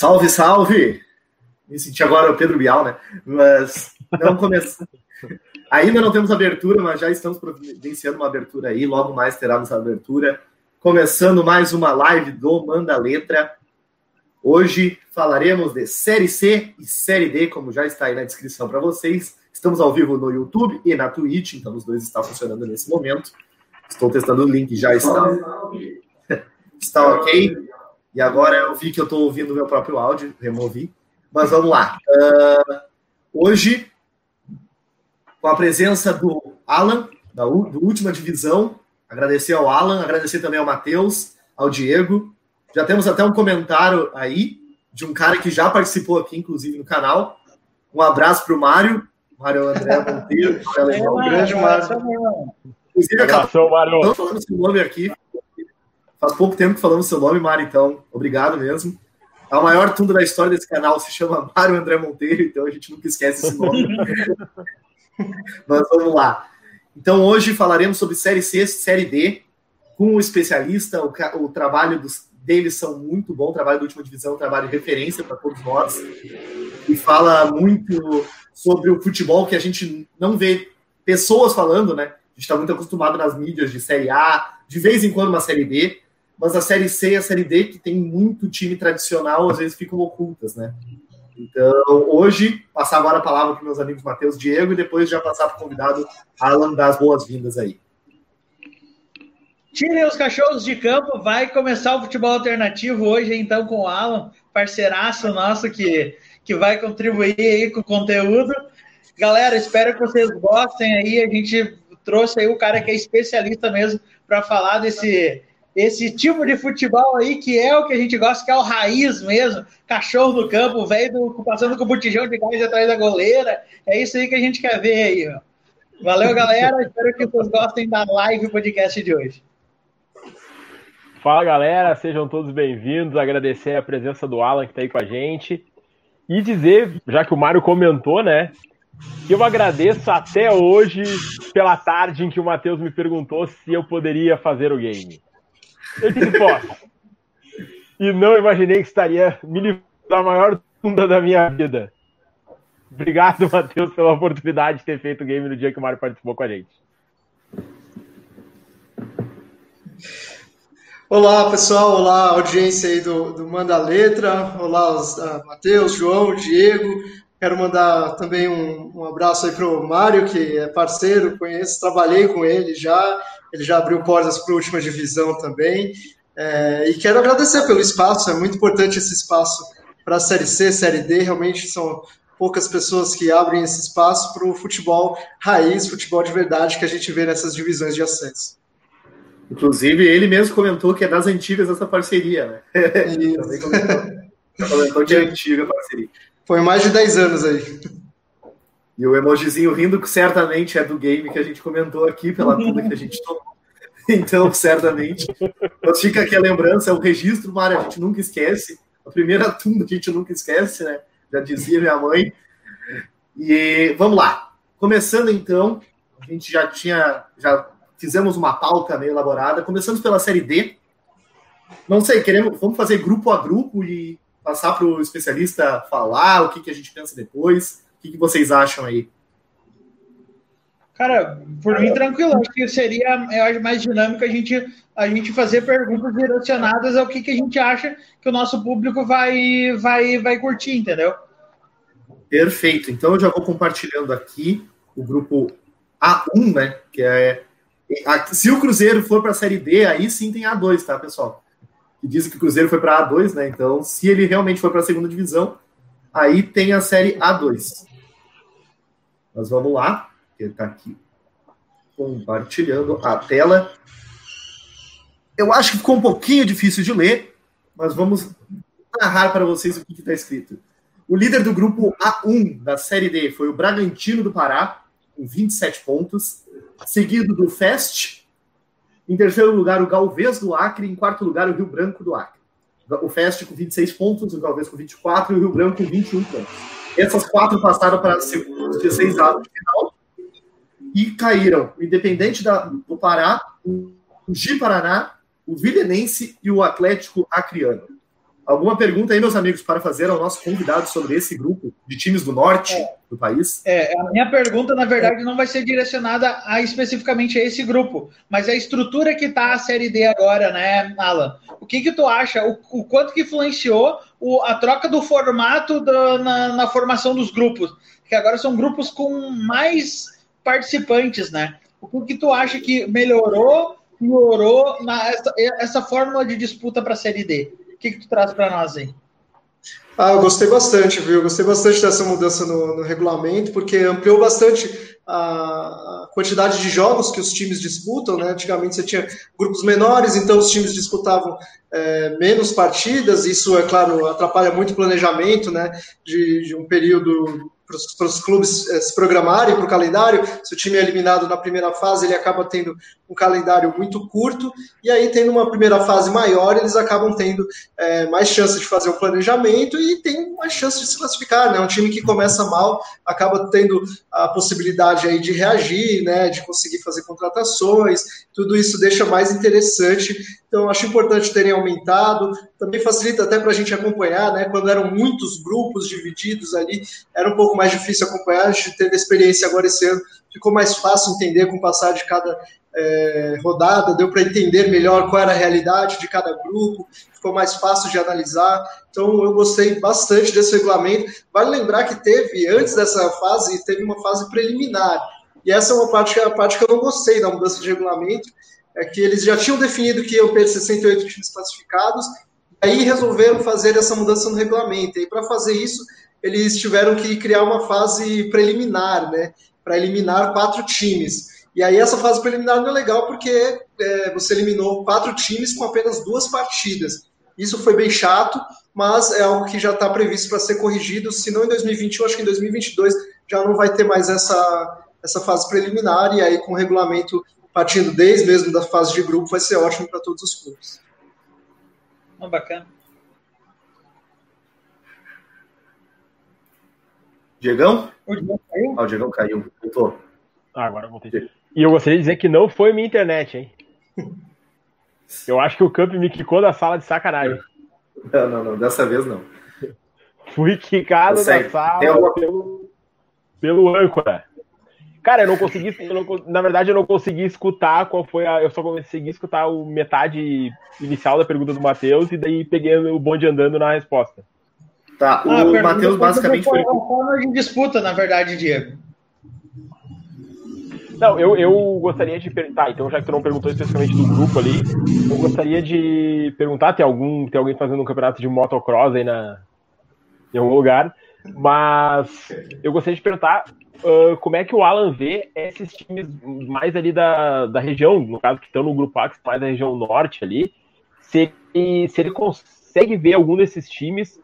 Salve, salve! Me senti agora o Pedro Bial, né? Mas não começou. Ainda não temos abertura, mas já estamos providenciando uma abertura aí. Logo mais teremos a abertura. Começando mais uma live do Manda Letra. Hoje falaremos de Série C e Série D, como já está aí na descrição para vocês. Estamos ao vivo no YouTube e na Twitch, então os dois estão funcionando nesse momento. Estou testando o link, já está. está ok. E agora eu vi que eu estou ouvindo o meu próprio áudio, removi. Mas vamos lá. Uh, hoje, com a presença do Alan, da do última divisão, agradecer ao Alan, agradecer também ao Matheus, ao Diego. Já temos até um comentário aí de um cara que já participou aqui, inclusive, no canal. Um abraço para o Mário, Mário André Monteiro, é, um grande Mário. Inclusive, acabou falando seu nome aqui, Faz pouco tempo que falamos seu nome, Mário, então obrigado mesmo. A maior tunda da história desse canal se chama Mário André Monteiro, então a gente nunca esquece esse nome. Mas vamos lá. Então hoje falaremos sobre Série C, Série D, com um especialista. O, o trabalho dos, deles são muito bom, o trabalho da última divisão, trabalho de referência para todos nós. E fala muito sobre o futebol que a gente não vê pessoas falando, né? A gente está muito acostumado nas mídias de Série A, de vez em quando uma Série B, mas a Série C e a Série D, que tem muito time tradicional, às vezes ficam ocultas, né? Então, hoje, passar agora a palavra para meus amigos Matheus Diego e depois já passar para o convidado Alan dar as boas-vindas aí. Tirem os cachorros de campo, vai começar o futebol alternativo hoje, então, com o Alan, parceiraço nosso que, que vai contribuir aí com o conteúdo. Galera, espero que vocês gostem aí. A gente trouxe aí o cara que é especialista mesmo para falar desse, esse tipo de futebol aí que é o que a gente gosta, que é o raiz mesmo, cachorro do campo, velho passando com o botijão de gás atrás da goleira, é isso aí que a gente quer ver aí, ó. Valeu, galera, espero que vocês gostem da live podcast de hoje. Fala, galera, sejam todos bem-vindos, agradecer a presença do Alan que está aí com a gente, e dizer, já que o Mário comentou, né, que eu agradeço até hoje pela tarde em que o Matheus me perguntou se eu poderia fazer o game. Eu disse, posso. E não imaginei que estaria me livrando da maior tunda da minha vida. Obrigado, Matheus, pela oportunidade de ter feito o game no dia que o Mário participou com a gente. Olá, pessoal. Olá, audiência aí do, do Manda Letra. Olá, uh, Matheus, João, Diego. Quero mandar também um, um abraço aí para o Mário, que é parceiro, conheço, trabalhei com ele já ele já abriu portas para a última divisão também. É, e quero agradecer pelo espaço, é muito importante esse espaço para a Série C, Série D, realmente são poucas pessoas que abrem esse espaço para o futebol raiz, futebol de verdade que a gente vê nessas divisões de acesso. Inclusive, ele mesmo comentou que é das antigas essa parceria, né? Também comentou, comentou que é antiga a parceria. Foi mais de 10 anos aí. E o emojizinho rindo, que certamente é do game que a gente comentou aqui, pela tudo que a gente tomou. Então, certamente. Mas fica aqui a lembrança, é o registro, Mário, a gente nunca esquece. A primeira tunda a gente nunca esquece, né? Já dizia minha mãe. E vamos lá. Começando então, a gente já tinha, já fizemos uma pauta meio elaborada. Começamos pela série D. Não sei, queremos, vamos fazer grupo a grupo e passar para o especialista falar o que, que a gente pensa depois. O que, que vocês acham aí? Cara, por mim tranquilo, acho que seria eu acho mais dinâmico a gente, a gente fazer perguntas direcionadas ao que, que a gente acha que o nosso público vai, vai, vai curtir, entendeu? Perfeito. Então eu já vou compartilhando aqui o grupo A1, né? Que é. Se o Cruzeiro for para a Série D, aí sim tem A2, tá, pessoal? Que dizem que o Cruzeiro foi para A2, né? Então, se ele realmente for para a segunda divisão, aí tem a Série A2. Mas vamos lá, ele está aqui compartilhando a tela. Eu acho que ficou um pouquinho difícil de ler, mas vamos narrar para vocês o que está escrito. O líder do grupo A1 da Série D foi o Bragantino do Pará, com 27 pontos, seguido do Fest. Em terceiro lugar, o Galvez do Acre. Em quarto lugar, o Rio Branco do Acre. O Fest com 26 pontos, o Galvez com 24 e o Rio Branco com 21 pontos. Essas quatro passaram para os 16 avos de final e caíram Independente da, do Pará, o Gi Paraná, o Vilenense e o Atlético Acreano. Alguma pergunta aí, meus amigos, para fazer ao nosso convidado sobre esse grupo de times do norte é, do país? É, a minha pergunta, na verdade, não vai ser direcionada a, especificamente a esse grupo, mas a estrutura que está a Série D agora, né, Alan? O que que tu acha? O, o quanto que influenciou o, a troca do formato na, na formação dos grupos? Que agora são grupos com mais participantes, né? O que, tu acha que melhorou, piorou na, essa, essa fórmula de disputa para a Série D? que, que tu traz para nós aí? Ah, eu gostei bastante, viu? Gostei bastante dessa mudança no, no regulamento, porque ampliou bastante a, quantidade de jogos que os times disputam, né? Antigamente você tinha grupos menores, então os times disputavam é, menos partidas, isso, é claro, atrapalha muito o planejamento, né? De, de um período para os clubes é, se programarem para o calendário. Se o time é eliminado na primeira fase, ele acaba tendo um calendário muito curto, e aí, tendo uma primeira fase maior, eles acabam tendo é, mais chance de fazer um planejamento e tem mais chance de se classificar. Né? Um time que começa mal acaba tendo a possibilidade aí de reagir, né? de conseguir fazer contratações, tudo isso deixa mais interessante. Então, acho importante terem aumentado. Também facilita até para a gente acompanhar, né? Quando eram muitos grupos divididos ali, era um pouco mais difícil acompanhar. A gente teve a experiência agora esse ano, ficou mais fácil entender com o passar de cada é, rodada, deu para entender melhor qual era a realidade de cada grupo, ficou mais fácil de analisar. Então eu gostei bastante desse regulamento. Vale lembrar que teve, antes dessa fase, teve uma fase preliminar. E essa é uma parte, a parte que eu não gostei da mudança de regulamento, é que eles já tinham definido que iam ter 68 times classificados, aí resolveram fazer essa mudança no regulamento. E para fazer isso, eles tiveram que criar uma fase preliminar, né, para eliminar quatro times. E aí essa fase preliminar não é legal porque é, você eliminou quatro times com apenas duas partidas. Isso foi bem chato, mas é algo que já está previsto para ser corrigido. Se não em 2021, acho que em 2022 já não vai ter mais essa, essa fase preliminar. E aí com o regulamento partindo desde mesmo da fase de grupo vai ser ótimo para todos os clubes. Oh, bacana. Diegão? O Diegão caiu? Ah, o Diegão caiu. Voltou. Ah, agora eu voltei. E eu gostaria de dizer que não foi minha internet, hein? Eu acho que o Camp me quicou da sala de sacanagem. Não, não, não. Dessa vez não. Fui quicado da sala alguma... pelo, pelo âncora. Cara, eu não consegui. Eu não, na verdade, eu não consegui escutar qual foi a. Eu só consegui escutar o metade inicial da pergunta do Matheus e daí peguei o bonde andando na resposta. Tá, o ah, Matheus basicamente foi. Forma de disputa, na verdade, Diego. Não, eu, eu gostaria de perguntar, então já que tu não perguntou especificamente do grupo ali, eu gostaria de perguntar, tem algum, tem alguém fazendo um campeonato de motocross aí na, em algum lugar, mas eu gostaria de perguntar uh, como é que o Alan vê esses times mais ali da, da região, no caso que estão no grupo A, que mais da região norte ali, se ele, se ele consegue ver algum desses times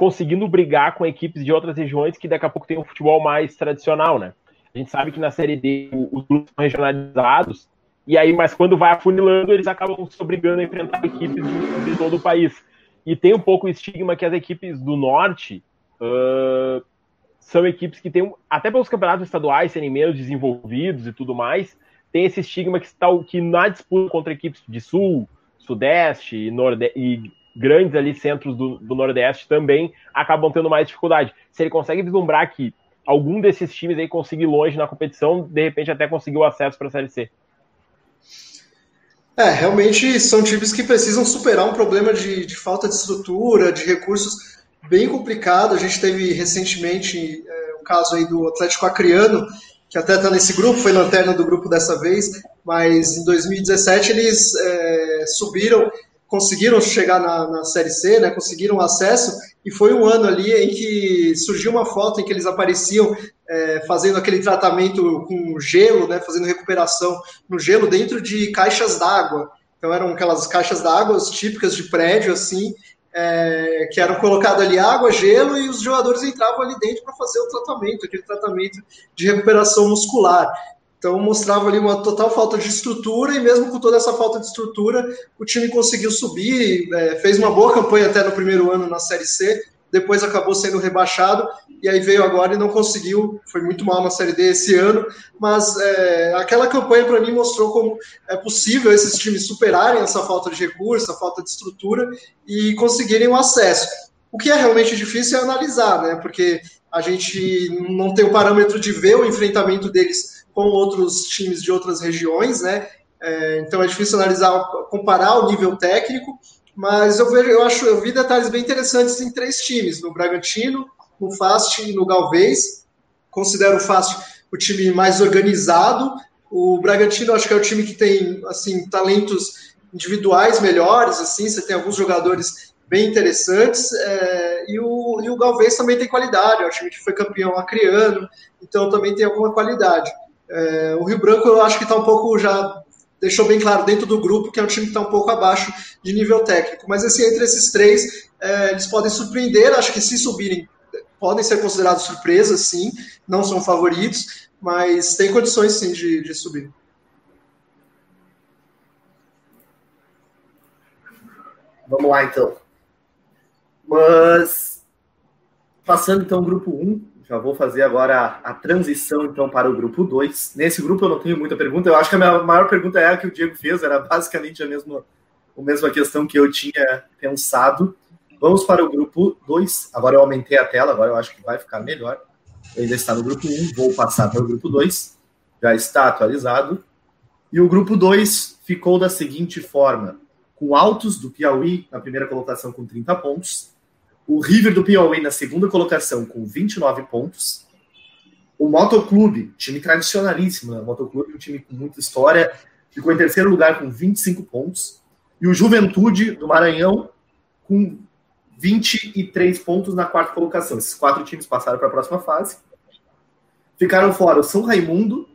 conseguindo brigar com equipes de outras regiões que daqui a pouco tem um futebol mais tradicional, né? A gente sabe que na Série D os grupos são regionalizados, e aí, mas quando vai afunilando, eles acabam se obrigando a enfrentar equipes de, de todo o país. E tem um pouco o estigma que as equipes do norte uh, são equipes que têm, até pelos campeonatos estaduais serem menos desenvolvidos e tudo mais, tem esse estigma que, está, que na disputa contra equipes de sul, sudeste e, norde e grandes ali centros do, do nordeste também acabam tendo mais dificuldade. Se ele consegue vislumbrar que algum desses times aí conseguir longe na competição, de repente até conseguir o acesso para a Série C. É, realmente são times que precisam superar um problema de, de falta de estrutura, de recursos bem complicado. A gente teve recentemente é, um caso aí do Atlético Acreano, que até está nesse grupo, foi lanterna do grupo dessa vez, mas em 2017 eles é, subiram conseguiram chegar na, na Série C, né, conseguiram acesso, e foi um ano ali em que surgiu uma foto em que eles apareciam é, fazendo aquele tratamento com gelo, né, fazendo recuperação no gelo dentro de caixas d'água. Então eram aquelas caixas d'água típicas de prédio, assim, é, que eram colocadas ali água, gelo, e os jogadores entravam ali dentro para fazer o tratamento, aquele tratamento de recuperação muscular. Então mostrava ali uma total falta de estrutura e mesmo com toda essa falta de estrutura, o time conseguiu subir, é, fez uma boa campanha até no primeiro ano na Série C, depois acabou sendo rebaixado, e aí veio agora e não conseguiu, foi muito mal na Série D esse ano, mas é, aquela campanha para mim mostrou como é possível esses times superarem essa falta de recurso, essa falta de estrutura e conseguirem o acesso. O que é realmente difícil é analisar, né? Porque a gente não tem o parâmetro de ver o enfrentamento deles com outros times de outras regiões, né? É, então é difícil analisar, comparar o nível técnico, mas eu vejo, eu acho, eu vi detalhes bem interessantes em três times, no Bragantino, no Fast e no Galvez. Considero o Fast o time mais organizado. O Bragantino acho que é o time que tem assim talentos individuais melhores, assim, você tem alguns jogadores bem interessantes. É, e, o, e o Galvez também tem qualidade, é um time que foi campeão acriano, então também tem alguma qualidade. É, o Rio Branco eu acho que está um pouco já deixou bem claro dentro do grupo que é um time que está um pouco abaixo de nível técnico. Mas assim, entre esses três, é, eles podem surpreender, acho que se subirem, podem ser considerados surpresas, sim, não são favoritos, mas tem condições sim de, de subir. Vamos lá então. Mas, passando então o grupo 1, já vou fazer agora a, a, transição então para o grupo 2. Nesse grupo eu não tenho muita pergunta, eu acho que a minha maior pergunta é a que o Diego fez, era basicamente a mesma, a mesma questão que eu tinha pensado. Vamos para o grupo 2. Agora eu aumentei a tela, agora eu acho que vai ficar melhor. Eu ainda está no grupo 1, um, vou passar para o grupo 2. Já está atualizado. E o grupo 2 ficou da seguinte forma: com Altos do Piauí na primeira colocação com 30 pontos, o River do Piauí na segunda colocação com 29 pontos. O Motoclube, time tradicionalíssimo, né? O Motoclube, um time com muita história, ficou em terceiro lugar com 25 pontos. E o Juventude do Maranhão com 23 pontos na quarta colocação. Esses quatro times passaram para a próxima fase. Ficaram fora o São Raimundo,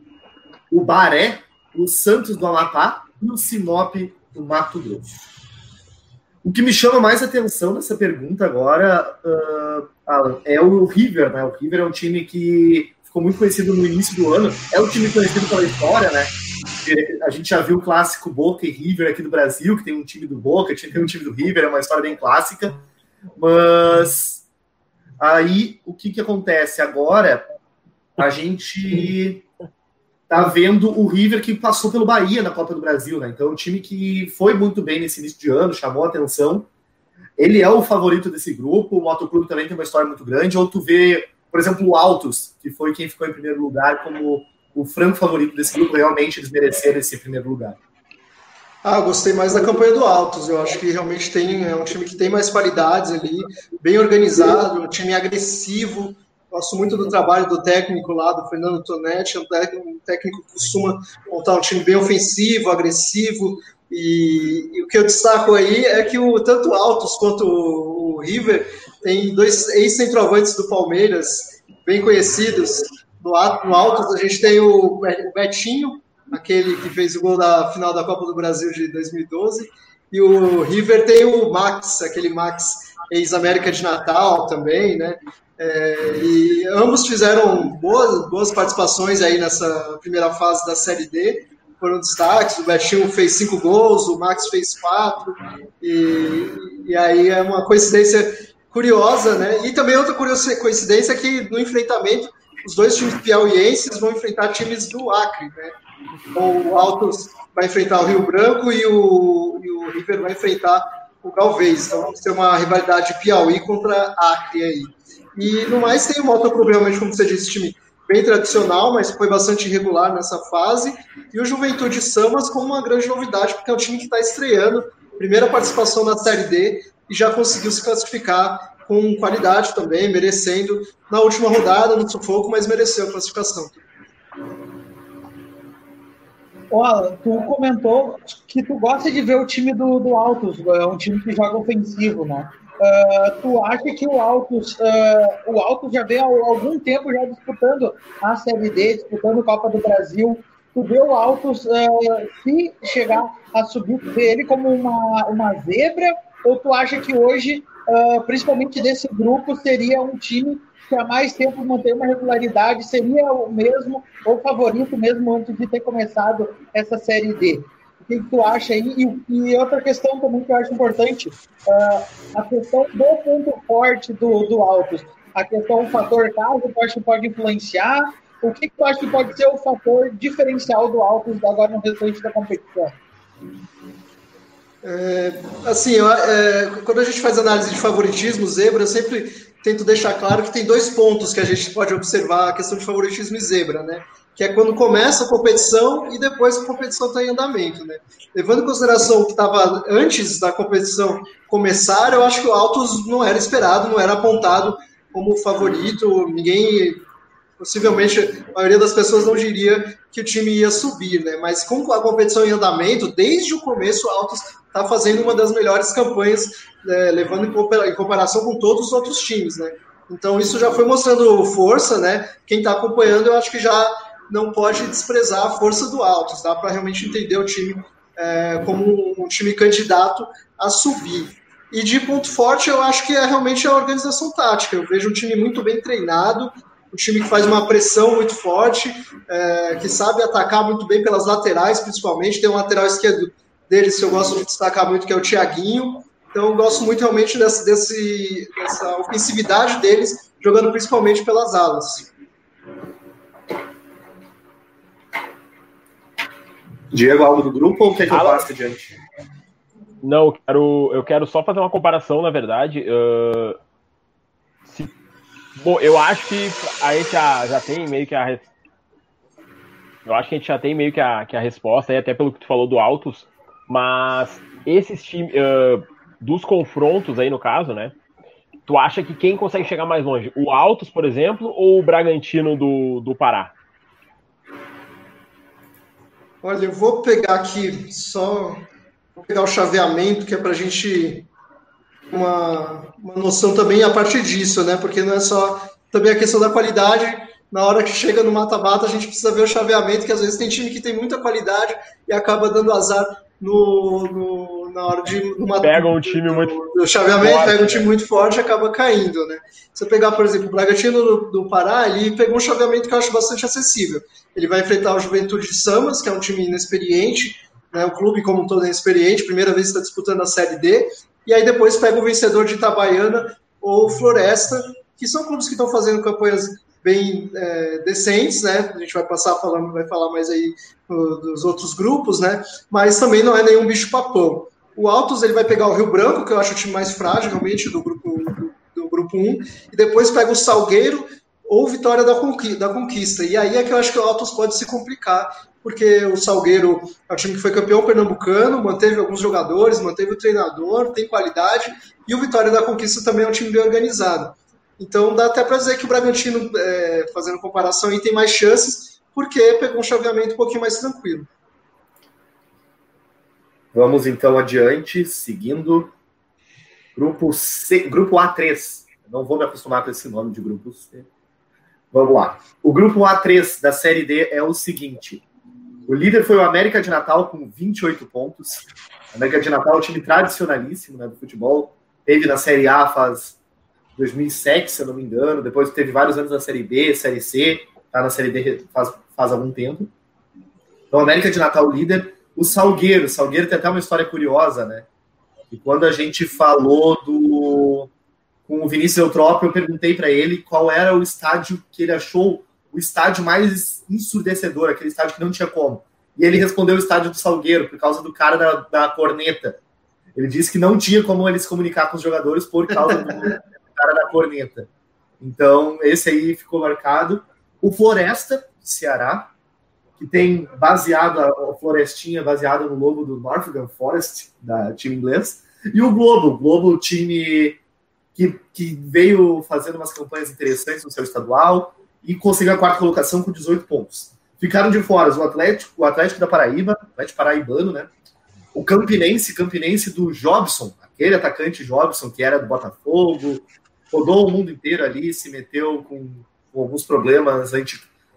o Baré, o Santos do Amapá e o Sinop do Mato Grosso. O que me chama mais atenção nessa pergunta agora, uh, Alan, é o River, né? O River é um time que ficou muito conhecido no início do ano. É um time conhecido pela história, né? A gente já viu o clássico Boca e River aqui do Brasil, que tem um time do Boca, tem um time do River, é uma história bem clássica. Mas aí o que, que acontece agora? A gente tá vendo o River que passou pelo Bahia na Copa do Brasil, né? Então, um time que foi muito bem nesse início de ano, chamou atenção. Ele é o favorito desse grupo. O Motoclube também tem uma história muito grande. Ou tu vê, por exemplo, o Altos, que foi quem ficou em primeiro lugar, como o franco favorito desse grupo. Realmente eles mereceram esse primeiro lugar. Ah, gostei mais da campanha do Altos. Eu acho que realmente tem é um time que tem mais qualidades ali, bem organizado, um time agressivo, Gosto muito do trabalho do técnico lá, do Fernando Tonetti, é um técnico, um técnico que costuma montar um time bem ofensivo, agressivo, e, e, o que eu destaco aí é que o, tanto o Altos quanto o, o River tem dois ex-centroavantes do Palmeiras, bem conhecidos. No, no Altos a gente tem o, Betinho, aquele que fez o gol da final da Copa do Brasil de 2012, e o River tem o Max, aquele Max ex-América de Natal também, né? É, e ambos fizeram boas, boas participações aí nessa primeira fase da Série D, foram destaques. O Betinho fez cinco gols, o Max fez quatro, e, e aí é uma coincidência curiosa, né? E também outra coincidência é que no enfrentamento, os dois times piauienses vão enfrentar times do Acre, né? O Altos vai enfrentar o Rio Branco e o, e o River vai enfrentar o Galvez. Então vai ser uma rivalidade Piauí contra Acre aí. E no mais tem o Moto provavelmente, como você disse, time bem tradicional, mas foi bastante irregular nessa fase. E o Juventude Samas como uma grande novidade, porque é um time que está estreando, primeira participação na Série D e já conseguiu se classificar com qualidade também, merecendo na última rodada, no sufoco, mas mereceu a classificação. Olha, tu comentou que tu gosta de ver o time do, do Altos, é um time que joga ofensivo, né? Uh, tu acha que o Altos, uh, o Altos já vem há algum tempo já disputando a Série D, disputando a Copa do Brasil. Tu vê o Altos, uh, se chegar a subir, vê ele como uma, uma zebra? Ou tu acha que hoje, principalmente desse grupo, seria um time que há mais tempo mantém uma regularidade, seria o mesmo, ou favorito mesmo antes de ter começado essa Série D? Que, que tu acha aí? E, e, outra questão também que eu acho importante, uh, a questão do ponto forte do, do Autos. A questão, o fator casa, tu acha que pode influenciar? O que, que tu acha que pode ser o fator diferencial do Autos agora no restante da competição? É, assim, é, quando a gente faz análise de favoritismo, zebra, eu sempre tento deixar claro que tem dois pontos que a gente pode observar a questão de favoritismo e zebra, né? Que é quando começa a competição e depois a competição está em andamento, né? Levando em consideração o que estava antes da competição começar, eu acho que o Autos não era esperado, não era apontado como favorito, ninguém possivelmente a maioria das pessoas não diria que o time ia subir, né? Mas com a competição em andamento, desde o começo, o Autos está fazendo uma das melhores campanhas, né, levando em comparação com todos os outros times, né? Então isso já foi mostrando força, né? Quem está acompanhando, eu acho que já não pode desprezar a força do Autos, dá para realmente entender o time é, como um time candidato a subir. E de ponto forte, eu acho que é realmente a organização tática. Eu vejo um time muito bem treinado, um time que faz uma pressão muito forte, é, que sabe atacar muito bem pelas laterais, principalmente. Tem um lateral esquerdo deles que eu gosto de destacar muito, que é o Thiaguinho. Então, eu gosto muito realmente desse, dessa ofensividade deles, jogando principalmente pelas alas. Diego, algo do grupo ou quer que eu passe adiante? Não, eu quero, eu quero só fazer uma comparação, na verdade. Uh, se, bom, eu acho que a gente já, já tem meio que a. Eu acho que a gente já tem meio que a, que a resposta, aí, até pelo que tu falou do Altos, mas esses times. Uh, dos confrontos aí, no caso, né? Tu acha que quem consegue chegar mais longe? O Altos, por exemplo, ou o Bragantino do, do Pará? Olha, eu vou pegar aqui só Vou pegar o chaveamento, que é para a gente uma, uma noção também a partir disso, né? Porque não é só também a questão da qualidade. Na hora que chega no mata-mata, a gente precisa ver o chaveamento, que às vezes tem time que tem muita qualidade e acaba dando azar no, no na hora de. Numa, pega um time muito. O chaveamento forte, pega um time muito forte e acaba caindo, né? Se eu pegar, por exemplo, o Bragantino do, do Pará, ele pegou um chaveamento que eu acho bastante acessível. Ele vai enfrentar o Juventude de Samas, que é um time inexperiente, né, o clube como um todo é experiente, primeira vez está disputando a Série D, e aí depois pega o vencedor de Itabaiana ou Floresta, que são clubes que estão fazendo campanhas bem é, decentes, né? A gente vai passar falando, vai falar mais aí uh, dos outros grupos, né? Mas também não é nenhum bicho papão. O Altos ele vai pegar o Rio Branco, que eu acho o time mais frágil realmente do grupo do, grupo 1, e depois pega o Salgueiro ou Vitória da Conquista. E aí é que eu acho que o Altos pode se complicar, porque o Salgueiro é um time que foi campeão pernambucano, manteve alguns jogadores, manteve o treinador, tem qualidade, e o Vitória da Conquista também é um time bem organizado. Então dá até para dizer que o Bragantino, é, fazendo comparação, aí tem mais chances, porque pegou um chaveamento um pouquinho mais tranquilo. Vamos então adiante, seguindo. Grupo, C, grupo A3. não vou me acostumar com esse nome de grupo C. Vamos lá. O grupo A3 da Série D é o seguinte: o líder foi o América de Natal com 28 pontos. América de Natal é um time tradicionalíssimo né, do futebol. Teve na Série A faz 2007, se eu não me engano. Depois teve vários anos na Série B, Série C. Está na Série D faz, faz algum tempo. Então, América de Natal líder. O Salgueiro. O Salgueiro tem até uma história curiosa, né? E quando a gente falou do com o Vinícius Eutrópio, eu perguntei para ele qual era o estádio que ele achou o estádio mais ensurdecedor, aquele estádio que não tinha como. E ele respondeu o estádio do Salgueiro, por causa do cara da, da corneta. Ele disse que não tinha como ele se comunicar com os jogadores por causa do cara da corneta. Então, esse aí ficou marcado. O Floresta, Ceará, que tem baseado, a Florestinha baseada no logo do Northern Forest, da time inglês. E o Globo, o Globo, time que, que veio fazendo umas campanhas interessantes no seu estadual, e conseguiu a quarta colocação com 18 pontos. Ficaram de fora o Atlético, o Atlético da Paraíba, Atlético Paraibano, né? O Campinense, Campinense do Jobson, aquele atacante Jobson que era do Botafogo, rodou o mundo inteiro ali, se meteu com, com alguns problemas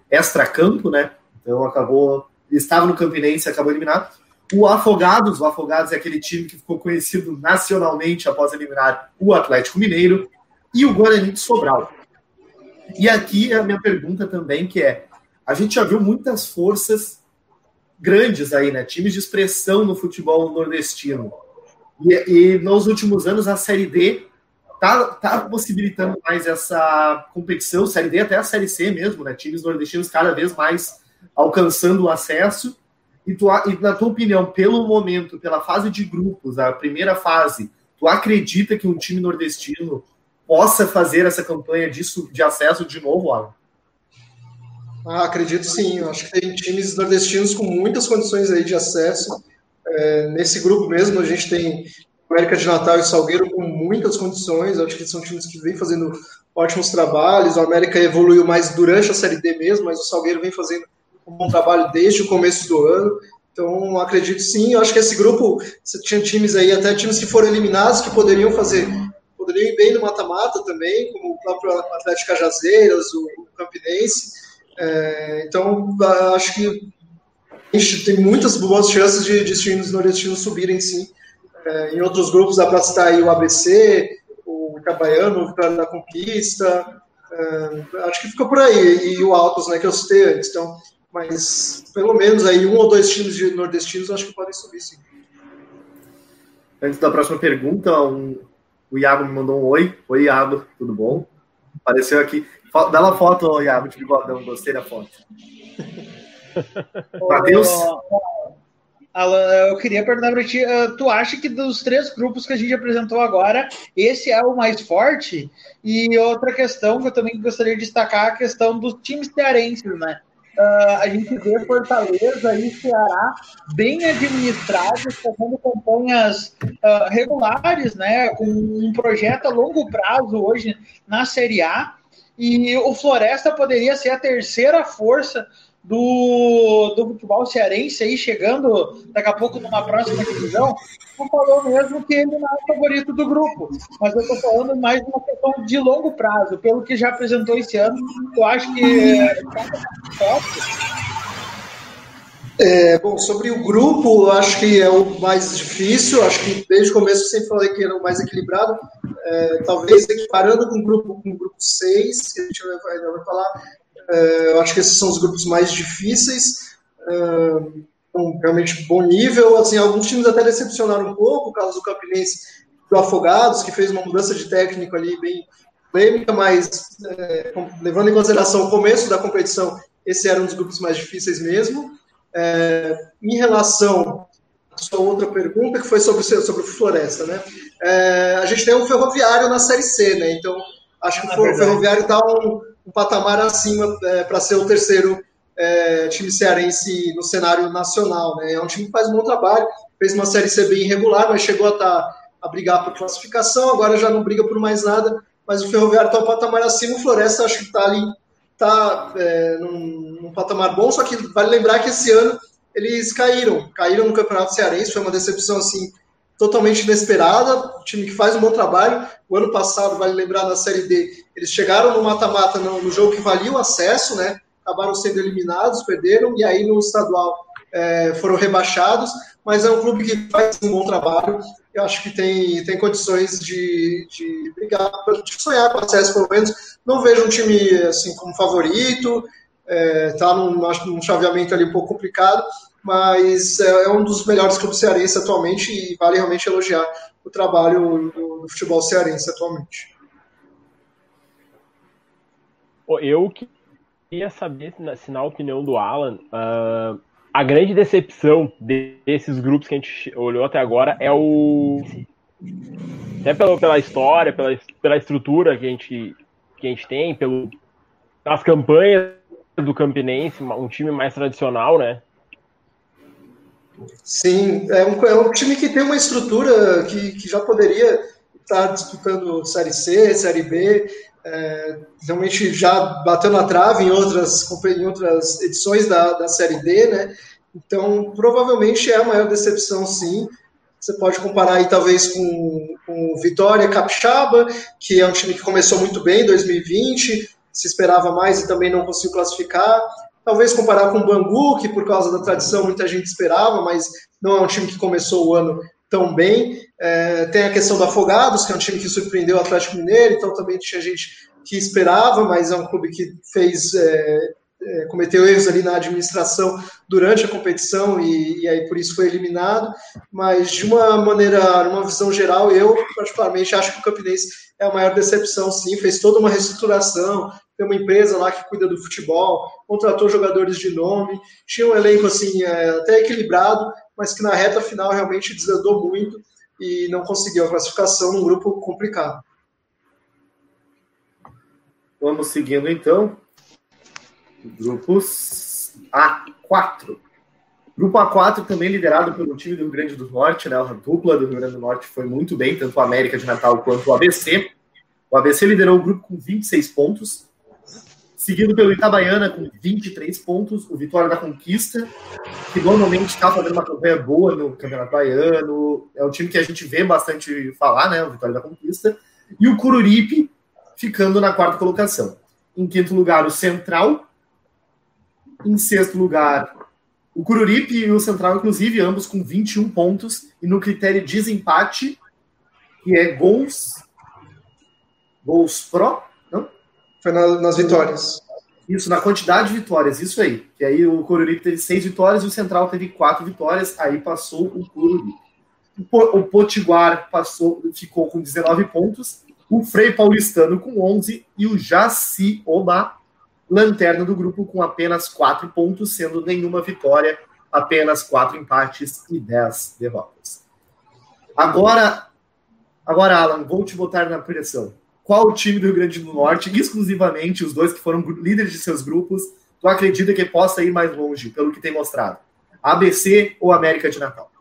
extra-campo, né? Então acabou, estava no Campinense, acabou eliminado. O Afogados, o Afogados é aquele time que ficou conhecido nacionalmente após eliminar o Atlético Mineiro e o Guarani de Sobral. E aqui é a minha pergunta também, que é: a gente já viu muitas forças grandes aí, né? Times de expressão no futebol nordestino. E, e nos últimos anos a Série D tá, tá possibilitando mais essa competição, Série D até a Série C mesmo, né? Times nordestinos cada vez mais alcançando o acesso. E, tu, e na tua opinião, pelo momento, pela fase de grupos, a primeira fase, tu acredita que um time nordestino possa fazer essa campanha de, de acesso de novo, Alan? Ah, acredito sim. Eu acho que tem times nordestinos com muitas condições aí de acesso. É, nesse grupo mesmo, a gente tem América de Natal e Salgueiro com muitas condições. Eu acho que são times que vêm fazendo ótimos trabalhos. O América evoluiu mais durante a Série D mesmo, mas o Salgueiro vem fazendo um bom trabalho desde o começo do ano. Então, acredito sim. Eu acho que esse grupo tinha times aí, até times que foram eliminados, que poderiam fazer, poderiam ir bem no mata-mata também, como o próprio Atlético Cajazeiras, o Campinense. É, então, acho que tem muitas boas chances de, de times nordestinos subirem sim. É, em outros grupos dá para citar aí o ABC, o Cabaiano, o Vitória da Conquista. É, acho que fica por aí. E o Altos, né, que eu citei antes. Então, mas pelo menos aí um ou dois times de nordestinos acho que podem subir sim. Antes da próxima pergunta, um, o Iago me mandou um oi. Oi, Iago, tudo bom? Apareceu aqui. Dá uma foto, Iago, de bigodão, gostei da foto. Matheus? Alan, eu queria perguntar para ti, uh, tu acha que dos três grupos que a gente apresentou agora, esse é o mais forte? E outra questão que eu também gostaria de destacar, a questão dos times cearenses, né? Uh, a gente vê Fortaleza e Ceará bem administrados, fazendo campanhas uh, regulares, né? Com um projeto a longo prazo hoje na Série A. E o Floresta poderia ser a terceira força do, do futebol cearense aí chegando daqui a pouco numa próxima divisão, não falou mesmo que ele não é o favorito do grupo. Mas eu estou falando mais de uma questão de longo prazo. Pelo que já apresentou esse ano, eu acho que é, bom, sobre o grupo, eu acho que é o mais difícil. Acho que desde o começo eu sempre falei que era o mais equilibrado. É, talvez equiparando com o grupo com o grupo 6, que a gente vai, vai falar, é, eu acho que esses são os grupos mais difíceis, um, é, realmente bom nível. Assim, alguns times até decepcionaram um pouco, o caso do Campinense do Afogados, que fez uma mudança de técnico ali bem polêmica, mas é, levando em consideração o começo da competição, esse era um dos grupos mais difíceis mesmo. É, em relação à sua outra pergunta, que foi sobre, sobre o Floresta, né? É, a gente tem um ferroviário na Série C, né? Então, acho que o ah, ferroviário está um, um patamar acima é, para ser o terceiro é, time cearense no cenário nacional. Né? É um time que faz um bom trabalho, fez uma Série C bem irregular, mas chegou a, tá, a brigar por classificação, agora já não briga por mais nada, mas o Ferroviário está um patamar acima, o Floresta acho que está ali, está é, num, num patamar bom, só que vale lembrar que esse ano eles caíram, caíram no Campeonato Cearense, foi uma decepção assim totalmente inesperada, um time que faz um bom trabalho. O ano passado, vale lembrar, na Série D, eles chegaram no mata-mata no, no, jogo que valia o acesso, né? Acabaram sendo eliminados, perderam, e aí no estadual é, foram rebaixados, mas é um clube que faz um bom trabalho. Eu acho que tem, tem condições de, de brigar, de sonhar com acesso, pelo menos. Não vejo um time assim como favorito, é, tá num, num chaveamento ali um pouco complicado, mas é, é um dos melhores clubes cearenses atualmente e vale realmente elogiar o trabalho do, do futebol cearense atualmente. Eu queria saber se, na opinião do Alan, uh, a grande decepção desses grupos que a gente olhou até agora é o. Até pela, pela história, pela, pela estrutura que a gente, que a gente tem, pelo, pelas campanhas do Campinense, um time mais tradicional, né? Sim, é um, é um time que tem uma estrutura que, que já poderia estar disputando Série C, Série B, é, realmente já bateu na trave em outras, em outras edições da, da Série D, né? Então, provavelmente é a maior decepção, sim. Você pode comparar aí, talvez, com, com Vitória Capixaba, que é um time que começou muito bem em 2020, se esperava mais e também não conseguiu classificar. Talvez comparar com o Bangu, que por causa da tradição muita gente esperava, mas não é um time que começou o ano tão bem. É, tem a questão do Afogados, que é um time que surpreendeu o Atlético Mineiro, então também tinha gente que esperava, mas é um clube que fez, é, é, cometeu erros ali na administração durante a competição e, e, aí por isso foi eliminado. Mas de uma maneira, uma visão geral, eu particularmente acho que o Campinense é a maior decepção, sim. Fez toda uma reestruturação, tem uma empresa lá que cuida do futebol, contratou jogadores de nome, tinha um elenco assim é, até equilibrado, mas que na reta final realmente desandou muito e não conseguiu a classificação num grupo complicado. Vamos seguindo então. Grupos A4. Grupo A4 também liderado pelo time do Rio Grande do Norte, né? A dupla do Rio Grande do Norte foi muito bem, tanto a América de Natal quanto o ABC. O ABC liderou o grupo com 26 pontos, seguido pelo Itabaiana com 23 pontos, o Vitória da Conquista, que normalmente está fazendo uma campanha boa no Campeonato Baiano, é um time que a gente vê bastante falar, né? O Vitória da Conquista, e o Cururipe ficando na quarta colocação. Em quinto lugar, o Central, em sexto lugar, o Cururipe e o Central, inclusive, ambos com 21 pontos. E no critério de desempate, que é gols. Gols pro? Foi na, nas vitórias. Isso, na quantidade de vitórias, isso aí. Que aí o Cururipe teve seis vitórias e o Central teve quatro vitórias, aí passou o Cururipe. O Potiguar passou, ficou com 19 pontos, o Frei Paulistano com 11 e o Jaci Oba lanterna do grupo com apenas quatro pontos, sendo nenhuma vitória, apenas quatro empates e dez derrotas. Agora, agora, Alan, vou te botar na pressão. Qual o time do Rio Grande do Norte, exclusivamente os dois que foram líderes de seus grupos, tu acredita que possa ir mais longe, pelo que tem mostrado? ABC ou América de Natal?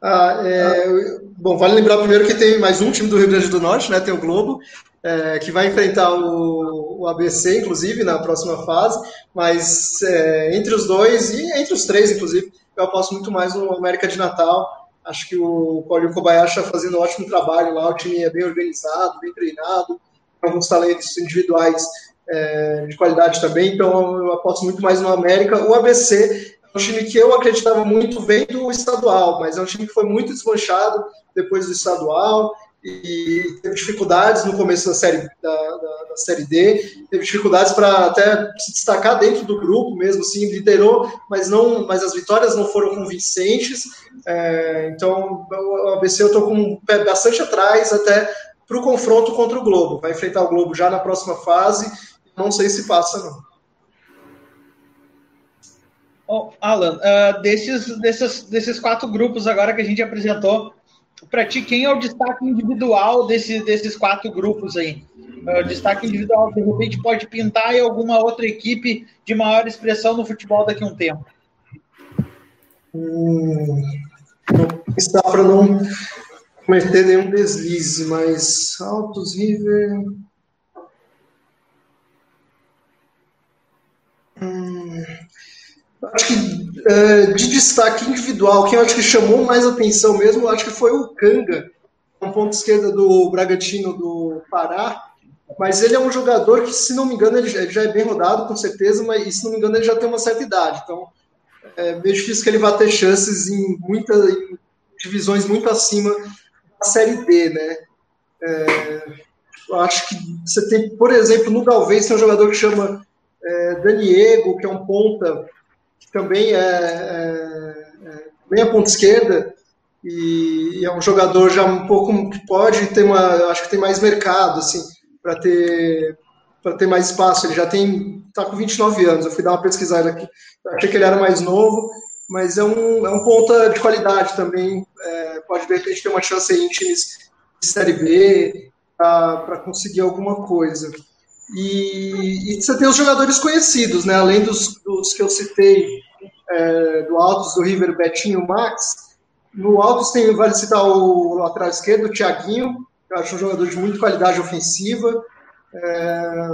Ah, é, bom, vale lembrar primeiro que tem mais um time do Rio Grande do Norte, né? Tem o Globo, é, que vai enfrentar o, o, ABC, inclusive, na próxima fase, mas é, entre os dois e entre os três, inclusive, eu aposto muito mais no América de Natal. Acho que o Paulinho Kobayashi está fazendo um ótimo trabalho lá, o time é bem organizado, bem treinado, alguns talentos individuais é, de qualidade também, então eu aposto muito mais no América. O ABC é um time que eu acreditava muito vem do estadual, mas é um time que foi muito desmanchado depois do estadual e teve dificuldades no começo da série, da, da, da série D, teve dificuldades para até se destacar dentro do grupo mesmo, assim, liderou, mas não, mas as vitórias não foram convincentes. É, então, o ABC eu estou com um pé bastante atrás até para o confronto contra o Globo. Vai enfrentar o Globo já na próxima fase. Não sei se passa não. Oh, Alan, uh, desses, desses, desses quatro grupos agora que a gente apresentou, para ti, quem é o destaque individual desse, desses quatro grupos aí? Uh, destaque individual, de repente, pode pintar em alguma outra equipe de maior expressão no futebol daqui a um tempo? Hum, pensar para não cometer nenhum deslize, mas Altos River. Hum, acho que é, de destaque individual, quem eu acho que chamou mais atenção mesmo, acho que foi o Kanga, um ponto esquerda do Bragantino do Pará. Mas ele é um jogador que, se não me engano, ele já é bem rodado, com certeza, mas se não me engano, ele já tem uma certa idade. Então, é meio difícil que ele vá ter chances em, muita, em divisões muito acima da Série D, né? É, eu acho que você tem, por exemplo, no Galvez, tem um jogador que chama é, Daniego, que é um ponta também é, é, é bem a ponta esquerda e é um jogador já um pouco que pode ter uma, acho que tem mais mercado assim para ter para ter mais espaço. Ele já tem tá com 29 anos. Eu fui dar uma pesquisada aqui, achei que ele era mais novo, mas é um, é um ponta de qualidade também. É, pode ver que a gente tem uma chance aí em times de série B para conseguir alguma coisa. E, e, você tem os jogadores conhecidos, né? Além dos, dos que eu citei, é, do Altos, do River, Betinho, Max. No Altos tem, vale citar o lateral esquerdo, o Thiaguinho, que eu acho um jogador de muita qualidade ofensiva. É,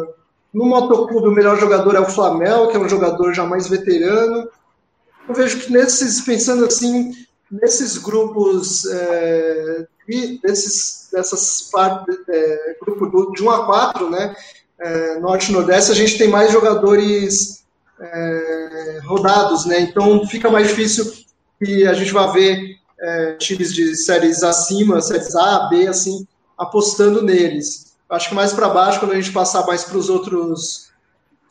no Motoclube, o melhor jogador é o Flamel, que é um jogador já mais veterano. Eu vejo que nesses, pensando assim, nesses grupos, é, desses, dessas partes, é, grupo de 1 a 4, né, é, norte e nordeste, a gente tem mais jogadores é, rodados, né? Então fica mais difícil que a gente vá ver é, times de séries acima, séries A, B, assim, apostando neles. Acho que mais para baixo, quando a gente passar mais para os outros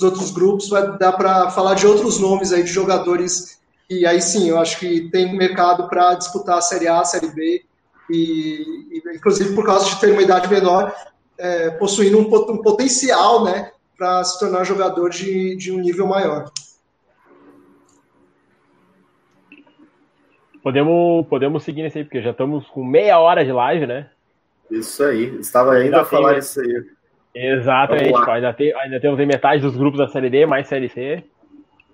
outros grupos, vai dar para falar de outros nomes aí de jogadores e aí sim, eu acho que tem mercado para disputar a Série A, a Série B, e, e, inclusive por causa de ter uma idade menor, é, possuindo um, um, potencial né, para se tornar jogador de, de um nível maior. Podemos, podemos seguir nesse aí, porque já estamos com meia hora de live, né? Isso aí, estava ainda a falar isso aí. Exatamente, ainda, tem, ainda temos em metade dos grupos da Série D, mais Série C.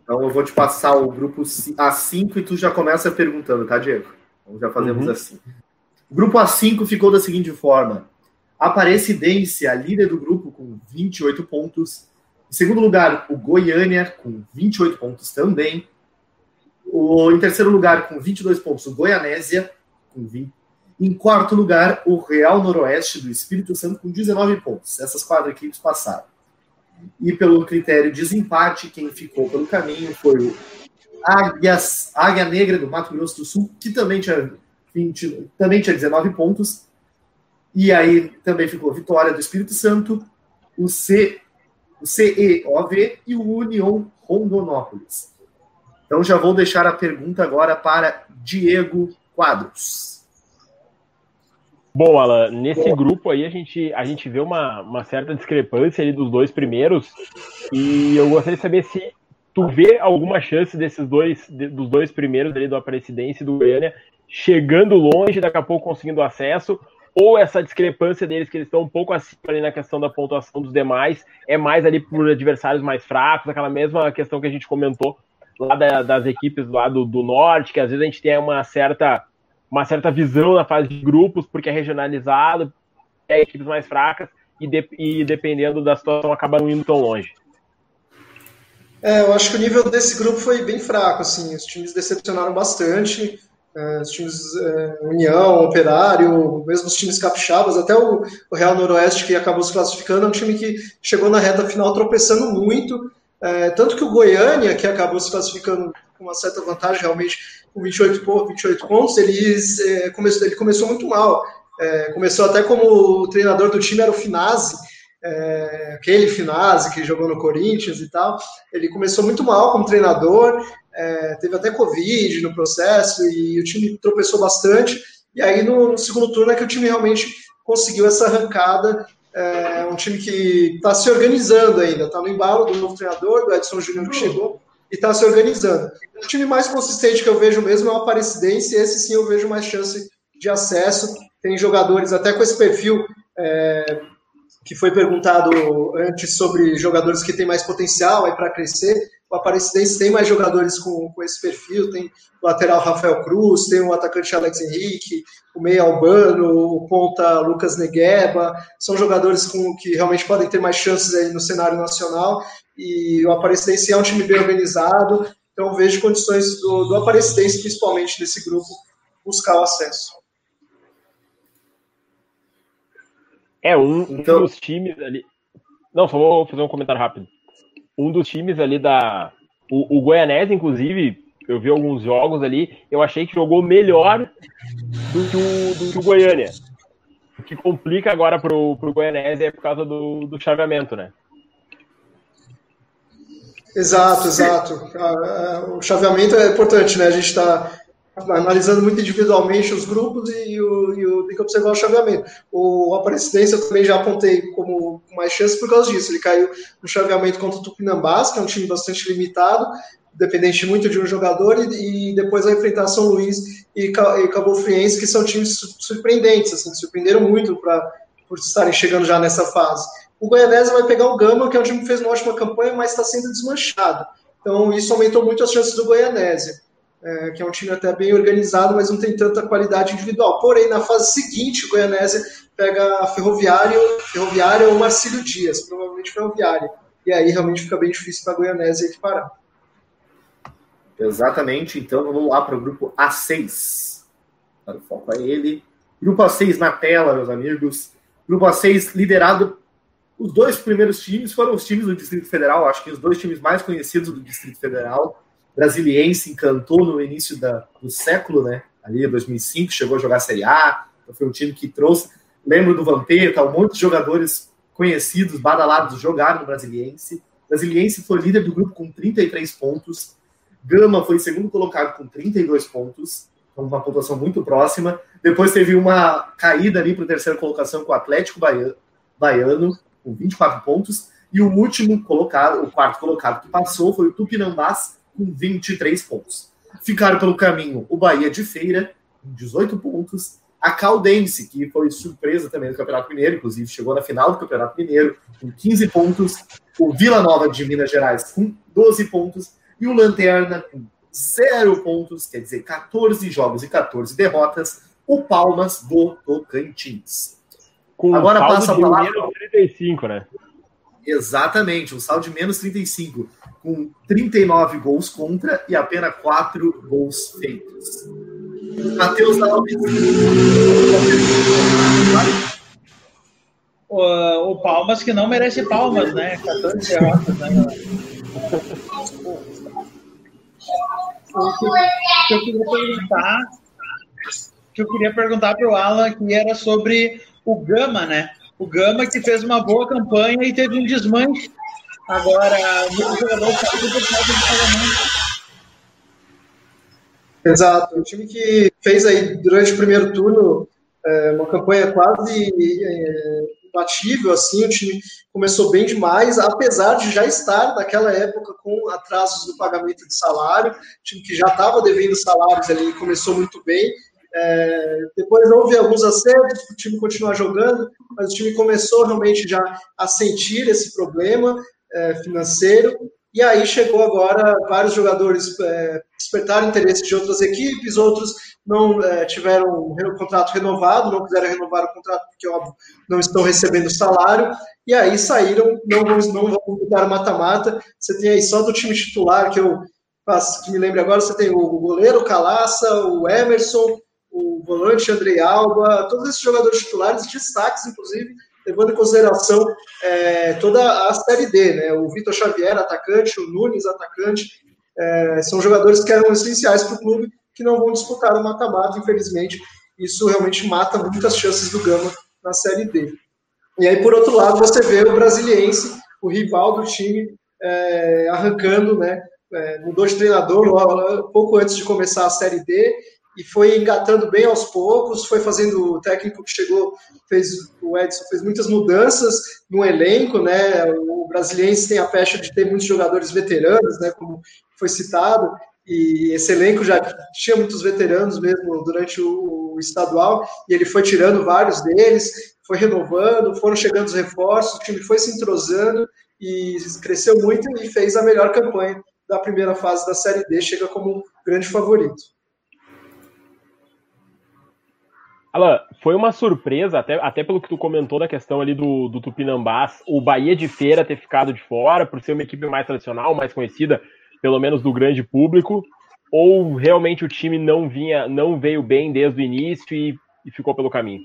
Então eu vou te passar o grupo A5 e tu já começa perguntando, tá, Diego? Então já fazemos uhum. assim. O grupo A5 ficou da seguinte forma: Aparecidência, líder do grupo, com 28 pontos. Em segundo lugar, o Goiânia, com 28 pontos também. O, em terceiro lugar, com 22 pontos, o Goianésia, com 20. Em quarto lugar, o Real Noroeste do Espírito Santo, com 19 pontos. Essas quatro equipes passaram. E pelo critério de desempate, quem ficou pelo caminho foi o Águias, Águia Negra do Mato Grosso do Sul, que também tinha, 20, também tinha 19 pontos. E aí também ficou Vitória do Espírito Santo, o, C, o CEOV e o União Rondonópolis. Então já vou deixar a pergunta agora para Diego Quadros. Bom, Alan, nesse Boa. grupo aí a gente, a gente vê uma, uma certa discrepância ali dos dois primeiros e eu gostaria de saber se tu vê alguma chance desses dois, dos dois primeiros ali do Aparecidense e do Goiânia chegando longe, daqui a pouco conseguindo acesso, ou essa discrepância deles, que eles estão um pouco acima ali na questão da pontuação dos demais, é mais ali por adversários mais fracos, aquela mesma questão que a gente comentou lá da, das equipes lá do, do norte, que às vezes a gente tem uma certa uma certa visão na fase de grupos, porque é regionalizado, é equipes mais fracas, e, de, e dependendo da situação acaba não indo tão longe. É, eu acho que o nível desse grupo foi bem fraco, assim, os times decepcionaram bastante, os times é, União, Operário, mesmo os times capixabas, até o, Real Noroeste, que acabou se classificando, é um time que chegou na reta final tropeçando muito, é, tanto que o Goiânia, que acabou se classificando com uma certa vantagem, realmente com 28, 28 pontos, ele, é, começou, ele começou muito mal. É, começou até como o treinador do time era o Finazzi, é, aquele Finazzi que jogou no Corinthians e tal. Ele começou muito mal como treinador, é, teve até Covid no processo e o time tropeçou bastante. E aí no, no segundo turno é que o time realmente conseguiu essa arrancada. É um time que está se organizando ainda, está no embalo do novo treinador, do Edson Júnior que chegou e está se organizando. O time mais consistente que eu vejo mesmo é o Aparecidense, esse sim eu vejo mais chance de acesso. Tem jogadores até com esse perfil é, que foi perguntado antes sobre jogadores que têm mais potencial para crescer. O Aparecidense tem mais jogadores com, com esse perfil, tem o lateral Rafael Cruz, tem o atacante Alex Henrique, o meia Albano, o ponta Lucas Negueba, são jogadores com, que realmente podem ter mais chances aí no cenário nacional e o Aparecidense é um time bem organizado, então vejo condições do, do Aparecidense, principalmente nesse grupo, buscar o acesso. É, um, então... um dos times ali. Não, só vou fazer um comentário rápido. Um dos times ali da. O, o Goianese, inclusive, eu vi alguns jogos ali, eu achei que jogou melhor do que o, do que o Goiânia. O que complica agora pro, pro Goianese é por causa do, do chaveamento, né? Exato, exato. O chaveamento é importante, né? A gente está analisando muito individualmente os grupos e, o, e o, tem que observar o chaveamento. O Aparecidense eu também já apontei como mais chance por causa disso. Ele caiu no chaveamento contra o Tupinambás, que é um time bastante limitado, dependente muito de um jogador, e, e depois vai enfrentar São Luís e, e Cabo Friense, que são times surpreendentes, assim, surpreenderam muito pra, por estarem chegando já nessa fase. O Goianese vai pegar o Gama, que é um time que fez uma ótima campanha, mas está sendo desmanchado. Então, isso aumentou muito as chances do Goianese, é, que é um time até bem organizado, mas não tem tanta qualidade individual. Porém, na fase seguinte, o Goianese pega a Ferroviária, Ferroviária ou Marcílio Dias, provavelmente Ferroviária. E aí realmente fica bem difícil para a Goianese equiparar. Exatamente, então vamos lá para o grupo A6. O foco é ele. Grupo A6 na tela, meus amigos. Grupo A6 liderado os dois primeiros times foram os times do Distrito Federal, acho que os dois times mais conhecidos do Distrito Federal. Brasiliense encantou no início da, do século, né? Ali, 2005, chegou a jogar a Série A. Então foi um time que trouxe. Lembro do Vampeta, um monte de jogadores conhecidos, badalados, jogaram no Brasiliense. Brasiliense foi líder do grupo com 33 pontos. Gama foi segundo colocado com 32 pontos, então uma pontuação muito próxima. Depois teve uma caída ali para a terceira colocação com o Atlético Baiano, com 24 pontos. E o último colocado, o quarto colocado que passou foi o Tupinambás, com 23 pontos. Ficaram pelo caminho o Bahia de Feira, com 18 pontos. A Caldense, que foi surpresa também no Campeonato Mineiro, inclusive chegou na final do Campeonato Mineiro, com 15 pontos. O Vila Nova de Minas Gerais, com 12 pontos e o Lanterna com zero pontos, quer dizer, 14 jogos e 14 derrotas, o Palmas do Tocantins. Com Agora um passa a palavra. Menos 35, né? Exatamente, um saldo de menos 35, com 39 gols contra e apenas 4 gols feitos. Matheus Alves. O, o Palmas que não merece palmas, né? 14 derrotas, né, o que, eu queria perguntar, que eu queria perguntar para o Alan que era sobre o Gama, né? O Gama que fez uma boa campanha e teve um desmanche. Agora, saíram por causa do pagamento. Exato, um time que fez aí durante o primeiro turno é, uma campanha quase é, imbatível, assim, o time começou bem demais, apesar de já estar naquela época com atrasos do pagamento de salário, time que já estava devendo salários ali começou muito bem. É, depois houve alguns acertos o time continuar jogando, mas o time começou realmente já a sentir esse problema é, financeiro e aí chegou agora vários jogadores é, despertaram interesse de outras equipes, outros não é, tiveram o contrato renovado, não quiseram renovar o contrato porque, óbvio, não estão recebendo salário, e aí saíram, não vão, não vão disputar mata-mata. Você tem aí só do time titular, que eu que me lembro agora, você tem o goleiro Calaça, o Emerson, o volante Andrei Alba, todos esses jogadores titulares, destaques, inclusive, levando em consideração é, toda a Série D, né? O Vitor Xavier, atacante, o Nunes, atacante, é, são jogadores que eram essenciais para o clube, que não vão disputar o mata-mata, infelizmente. Isso realmente mata muitas chances do Gama na Série D. E aí, por outro lado, você vê o brasiliense, o rival do time, é, arrancando, né? É, mudou de treinador pouco antes de começar a Série D e foi engatando bem aos poucos, foi fazendo o técnico que chegou, fez o Edson fez muitas mudanças no elenco, né? O brasiliense tem a pecha de ter muitos jogadores veteranos, né, como foi citado, e esse elenco já tinha muitos veteranos mesmo durante o, estadual, e ele foi tirando vários deles, foi renovando, foram chegando os reforços, o time foi se entrosando e cresceu muito e fez a melhor campanha da primeira fase da Série D, chega como grande favorito. Alan, foi uma surpresa, até, até pelo que tu comentou da questão ali do, do Tupinambás, o Bahia de Feira ter ficado de fora, por ser uma equipe mais tradicional, mais conhecida, pelo menos do grande público, ou realmente o time não vinha, não veio bem desde o início e, e ficou pelo caminho?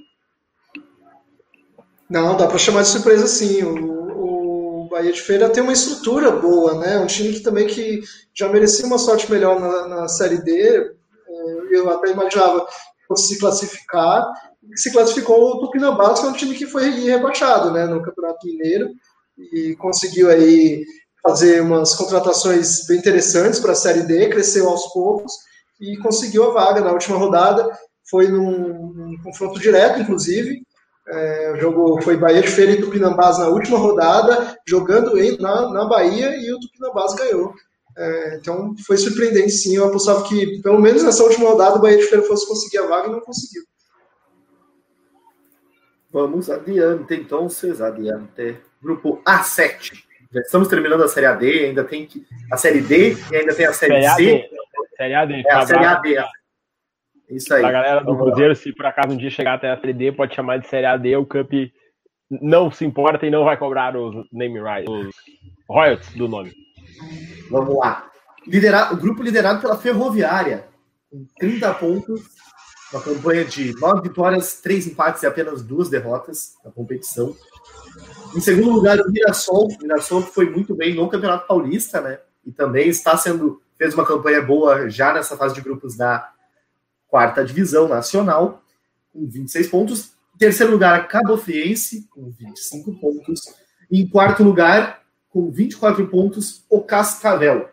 Não, dá para chamar de surpresa sim. O, o, Bahia de Feira tem uma estrutura boa, né? Um time que também que já merecia uma sorte melhor na, na Série D. É, eu até imaginava fosse se classificar, se classificou o Tupinambás, que é um time que foi rebaixado né, no Campeonato Mineiro, e conseguiu aí fazer umas contratações bem interessantes para a Série D, cresceu aos poucos e conseguiu a vaga na última rodada. Foi num, num confronto direto, inclusive. É, o jogo foi Bahia de Feira e Tupinambás na última rodada, jogando em, na, na Bahia e o Tupinambás ganhou. É, então foi surpreendente sim. Eu apostava que, pelo menos nessa última rodada, o Bahia de Feira fosse conseguir a vaga e não conseguiu. Vamos adiante, então, vocês adiante. Grupo A7. Já estamos terminando a Série AD, ainda tem que, a Série D e ainda tem a Série, série C. Série AD. É a Série AD. Isso aí. A galera do Cruzeiro, se por acaso um dia chegar até a Série D, pode chamar de Série AD. O Cup não se importa e não vai cobrar os name rights, os royalties do nome. Vamos lá. Liderado, o grupo liderado pela Ferroviária, com 30 pontos, uma campanha de 9 vitórias, 3 empates e apenas duas derrotas na competição. Em segundo lugar, o Mirassol. O Mirassol foi muito bem no Campeonato Paulista, né? E também está sendo. fez uma campanha boa já nessa fase de grupos da quarta divisão nacional, com 26 pontos. Em terceiro lugar, Cabo Friense, com 25 pontos. E em quarto lugar, com 24 pontos, o Cascavel.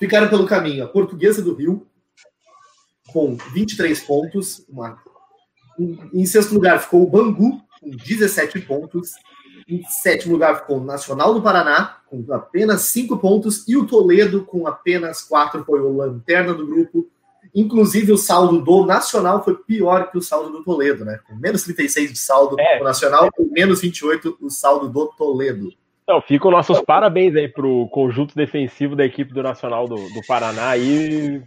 Ficaram pelo caminho a Portuguesa do Rio, com 23 pontos. Uma... Em sexto lugar ficou o Bangu, com 17 pontos. Em sétimo lugar ficou o Nacional do Paraná, com apenas 5 pontos. E o Toledo, com apenas 4, foi o lanterna do grupo. Inclusive, o saldo do Nacional foi pior que o saldo do Toledo, né? Com menos 36 de saldo é. o Nacional e menos 28 o saldo do Toledo. Então, ficam nossos parabéns aí pro conjunto defensivo da equipe do Nacional do, do Paraná aí.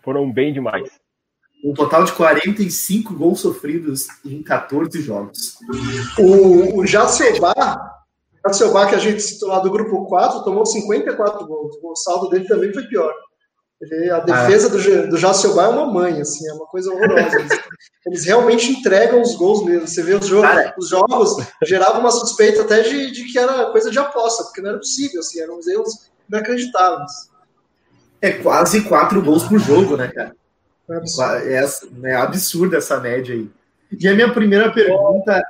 Foram bem demais. Um total de 45 gols sofridos em 14 jogos. O, o Jacobá, Jacobá, que a gente citou lá do grupo 4, tomou 54 gols. O saldo dele também foi pior. Ele, a defesa ah. do, do Jacobá é uma mãe, assim, é uma coisa horrorosa. Eles, eles realmente entregam os gols mesmo. Você vê os jogos, Cara, os jogos geravam uma suspeita até de, de que era coisa de aposta, porque não era possível, assim, eram uns erros inacreditáveis. É quase quatro gols por jogo, né, cara? É, absurdo. é, é absurda essa média aí. E a minha primeira pergunta,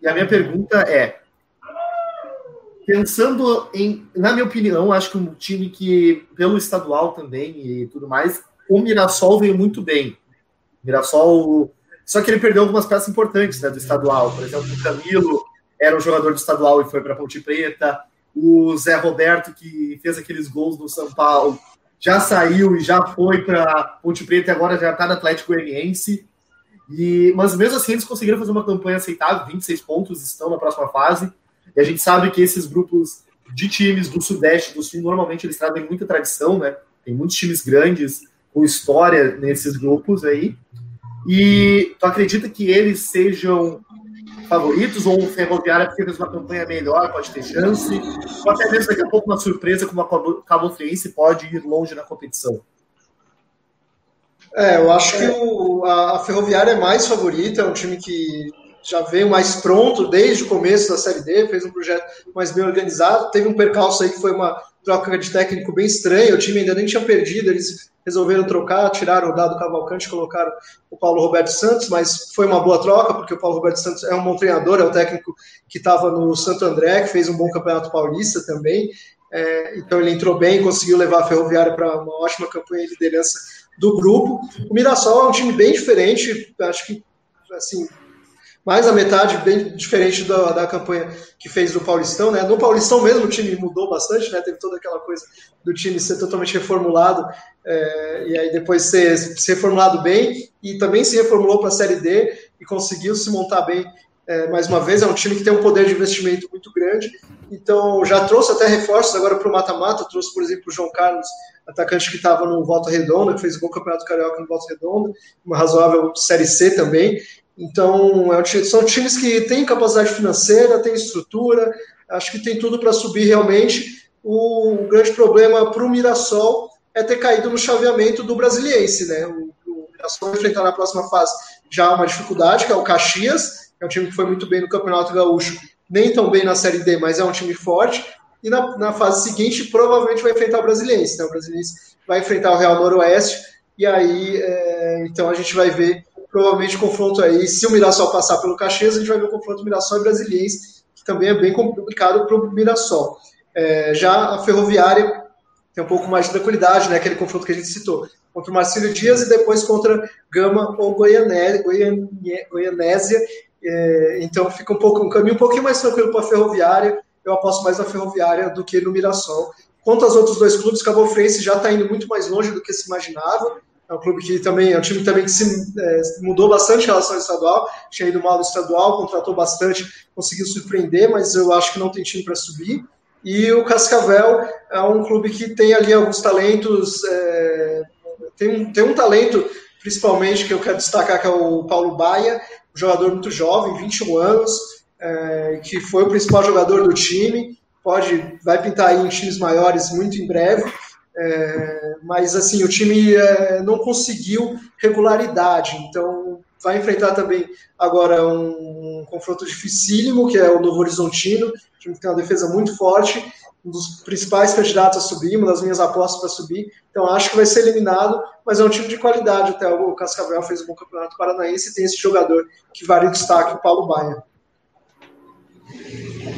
e a minha pergunta é, pensando em, na minha opinião, acho que um time que, pelo estadual também e tudo mais, o Mirassol veio muito bem. O Mirassol. Só que ele perdeu algumas peças importantes né, do estadual. Por exemplo, o Camilo era um jogador do estadual e foi para Ponte Preta. O Zé Roberto, que fez aqueles gols no São Paulo, já saiu e já foi para Ponte Preta e agora já está no Atlético Goianiense. E, mas mesmo assim, eles conseguiram fazer uma campanha aceitável, 26 pontos, estão na próxima fase. E a gente sabe que esses grupos de times do Sudeste, do Sul, normalmente eles trazem muita tradição, né? Tem muitos times grandes com história nesses grupos aí. E tu acredita que eles sejam favoritos ou o Ferroviária porque fez uma campanha melhor, pode ter chance? Ou até mesmo daqui a pouco uma surpresa como a Cabo Friense pode ir longe na competição? É, eu acho que o, a, a Ferroviária é mais favorita, é um time que já veio mais pronto desde o começo da Série D, fez um projeto mais bem organizado. Teve um percalço aí que foi uma troca de técnico bem estranha, o time ainda nem tinha perdido, eles resolveram trocar, tiraram o Dado Cavalcante, colocaram o Paulo Roberto Santos, mas foi uma boa troca, porque o Paulo Roberto Santos é um bom treinador, é o técnico que estava no Santo André, que fez um bom campeonato paulista também, é, então ele entrou bem, conseguiu levar a Ferroviária para uma ótima campanha de liderança do grupo. O Mirassol é um time bem diferente, acho que assim, mais a metade bem diferente da, da campanha que fez do Paulistão, né? No Paulistão mesmo o time mudou bastante, né? Teve toda aquela coisa do time ser totalmente reformulado é, e aí depois ser, ser reformulado bem e também se reformulou para a Série D e conseguiu se montar bem é, mais uma vez. É um time que tem um poder de investimento muito grande, então já trouxe até reforços agora para o mata-mata. Trouxe, por exemplo, o João Carlos, atacante que estava no Volta Redonda, que fez o bom campeonato carioca no Volta Redonda, uma razoável Série C também. Então, é são times que têm capacidade financeira, têm estrutura, acho que tem tudo para subir realmente. O grande problema para o Mirassol é ter caído no chaveamento do Brasiliense, né? O, o Mirassol enfrentar na próxima fase já uma dificuldade, que é o Caxias, que é um time que foi muito bem no Campeonato Gaúcho, nem tão bem na Série D, mas é um time forte. E na, na fase seguinte, provavelmente vai enfrentar o Brasiliense. Né? O Brasiliense vai enfrentar o Real Noroeste, e aí, é, então a gente vai ver provavelmente confronto aí, se o Mirassol passar pelo Caxias, a gente vai ver o confronto Mirassol e Brasiliense, que também é bem complicado para o Mirassol. É, já a Ferroviária tem um pouco mais de tranquilidade, né, aquele confronto que a gente citou, contra o Marcílio Dias e depois contra Gama ou Goianésia é, então fica um, pouco, um caminho um pouquinho mais tranquilo para a Ferroviária, eu aposto mais na Ferroviária do que no Mirassol. Quanto aos outros dois clubes, Cabo Frense já está indo muito mais longe do que se imaginava, é um clube que também é um time também que se é, mudou bastante em relação ao estadual. Tinha ido mal no estadual, contratou bastante, conseguiu surpreender, mas eu acho que não tem time para subir. E o Cascavel é um clube que tem ali alguns talentos, é, tem, um, tem um talento principalmente que eu quero destacar que é o Paulo Baia, um jogador muito jovem, 21 anos, é, que foi o principal jogador do time, pode vai pintar aí em times maiores muito em breve. É, mas assim, o time é, não conseguiu regularidade, então vai enfrentar também agora um, um, confronto dificílimo, que é o Novo Horizontino, time que tem uma defesa muito forte, um dos principais candidatos a subir, uma das minhas apostas para subir, então acho que vai ser eliminado, mas é um time de qualidade, até o Cascavel fez um bom campeonato paranaense e tem esse jogador que vale destaque, o Paulo Baia.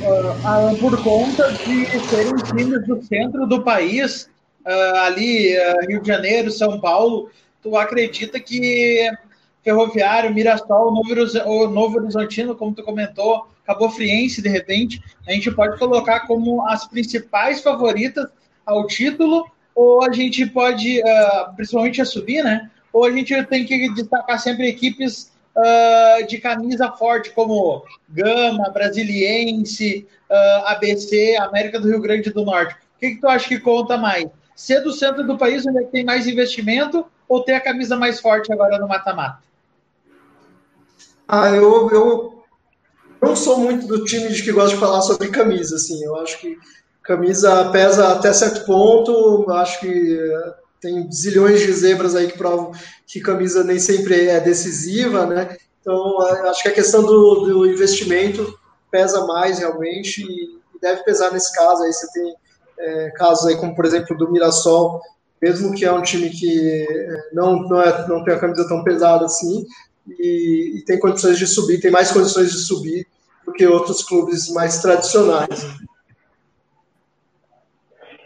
uh, por conta de serem times do centro do país, uh, ali Rio de Janeiro, São Paulo, tu acredita que Ferroviário, Mirassol, Novo, Novo Horizontino, como tu comentou, Cabo Friense, de repente, a gente pode colocar como as principais favoritas ao título, ou a gente pode, uh, principalmente a subir, né? Ou a gente tem que destacar sempre equipes uh, de camisa forte, como Gama, Brasiliense, uh, ABC, América do Rio Grande do Norte. O que, que tu acha que conta mais? Ser do centro do país, onde tem mais investimento, ou ter a camisa mais forte agora no mata-mata? Ah, eu, eu não sou muito do time de que gosta de falar sobre camisa, assim. Eu acho que camisa pesa até certo ponto. Acho que eh, tem zilhões de zebras aí que provam que camisa nem sempre é decisiva, né? Então, acho que a questão do, do investimento pesa mais realmente e deve pesar nesse caso. Aí você tem é, casos aí como, por exemplo, do Mirassol, mesmo que é um time que eh, não, não, é, não tem a camisa tão pesada assim, e, e, tem condições de subir, tem mais condições de subir do que outros clubes mais tradicionais.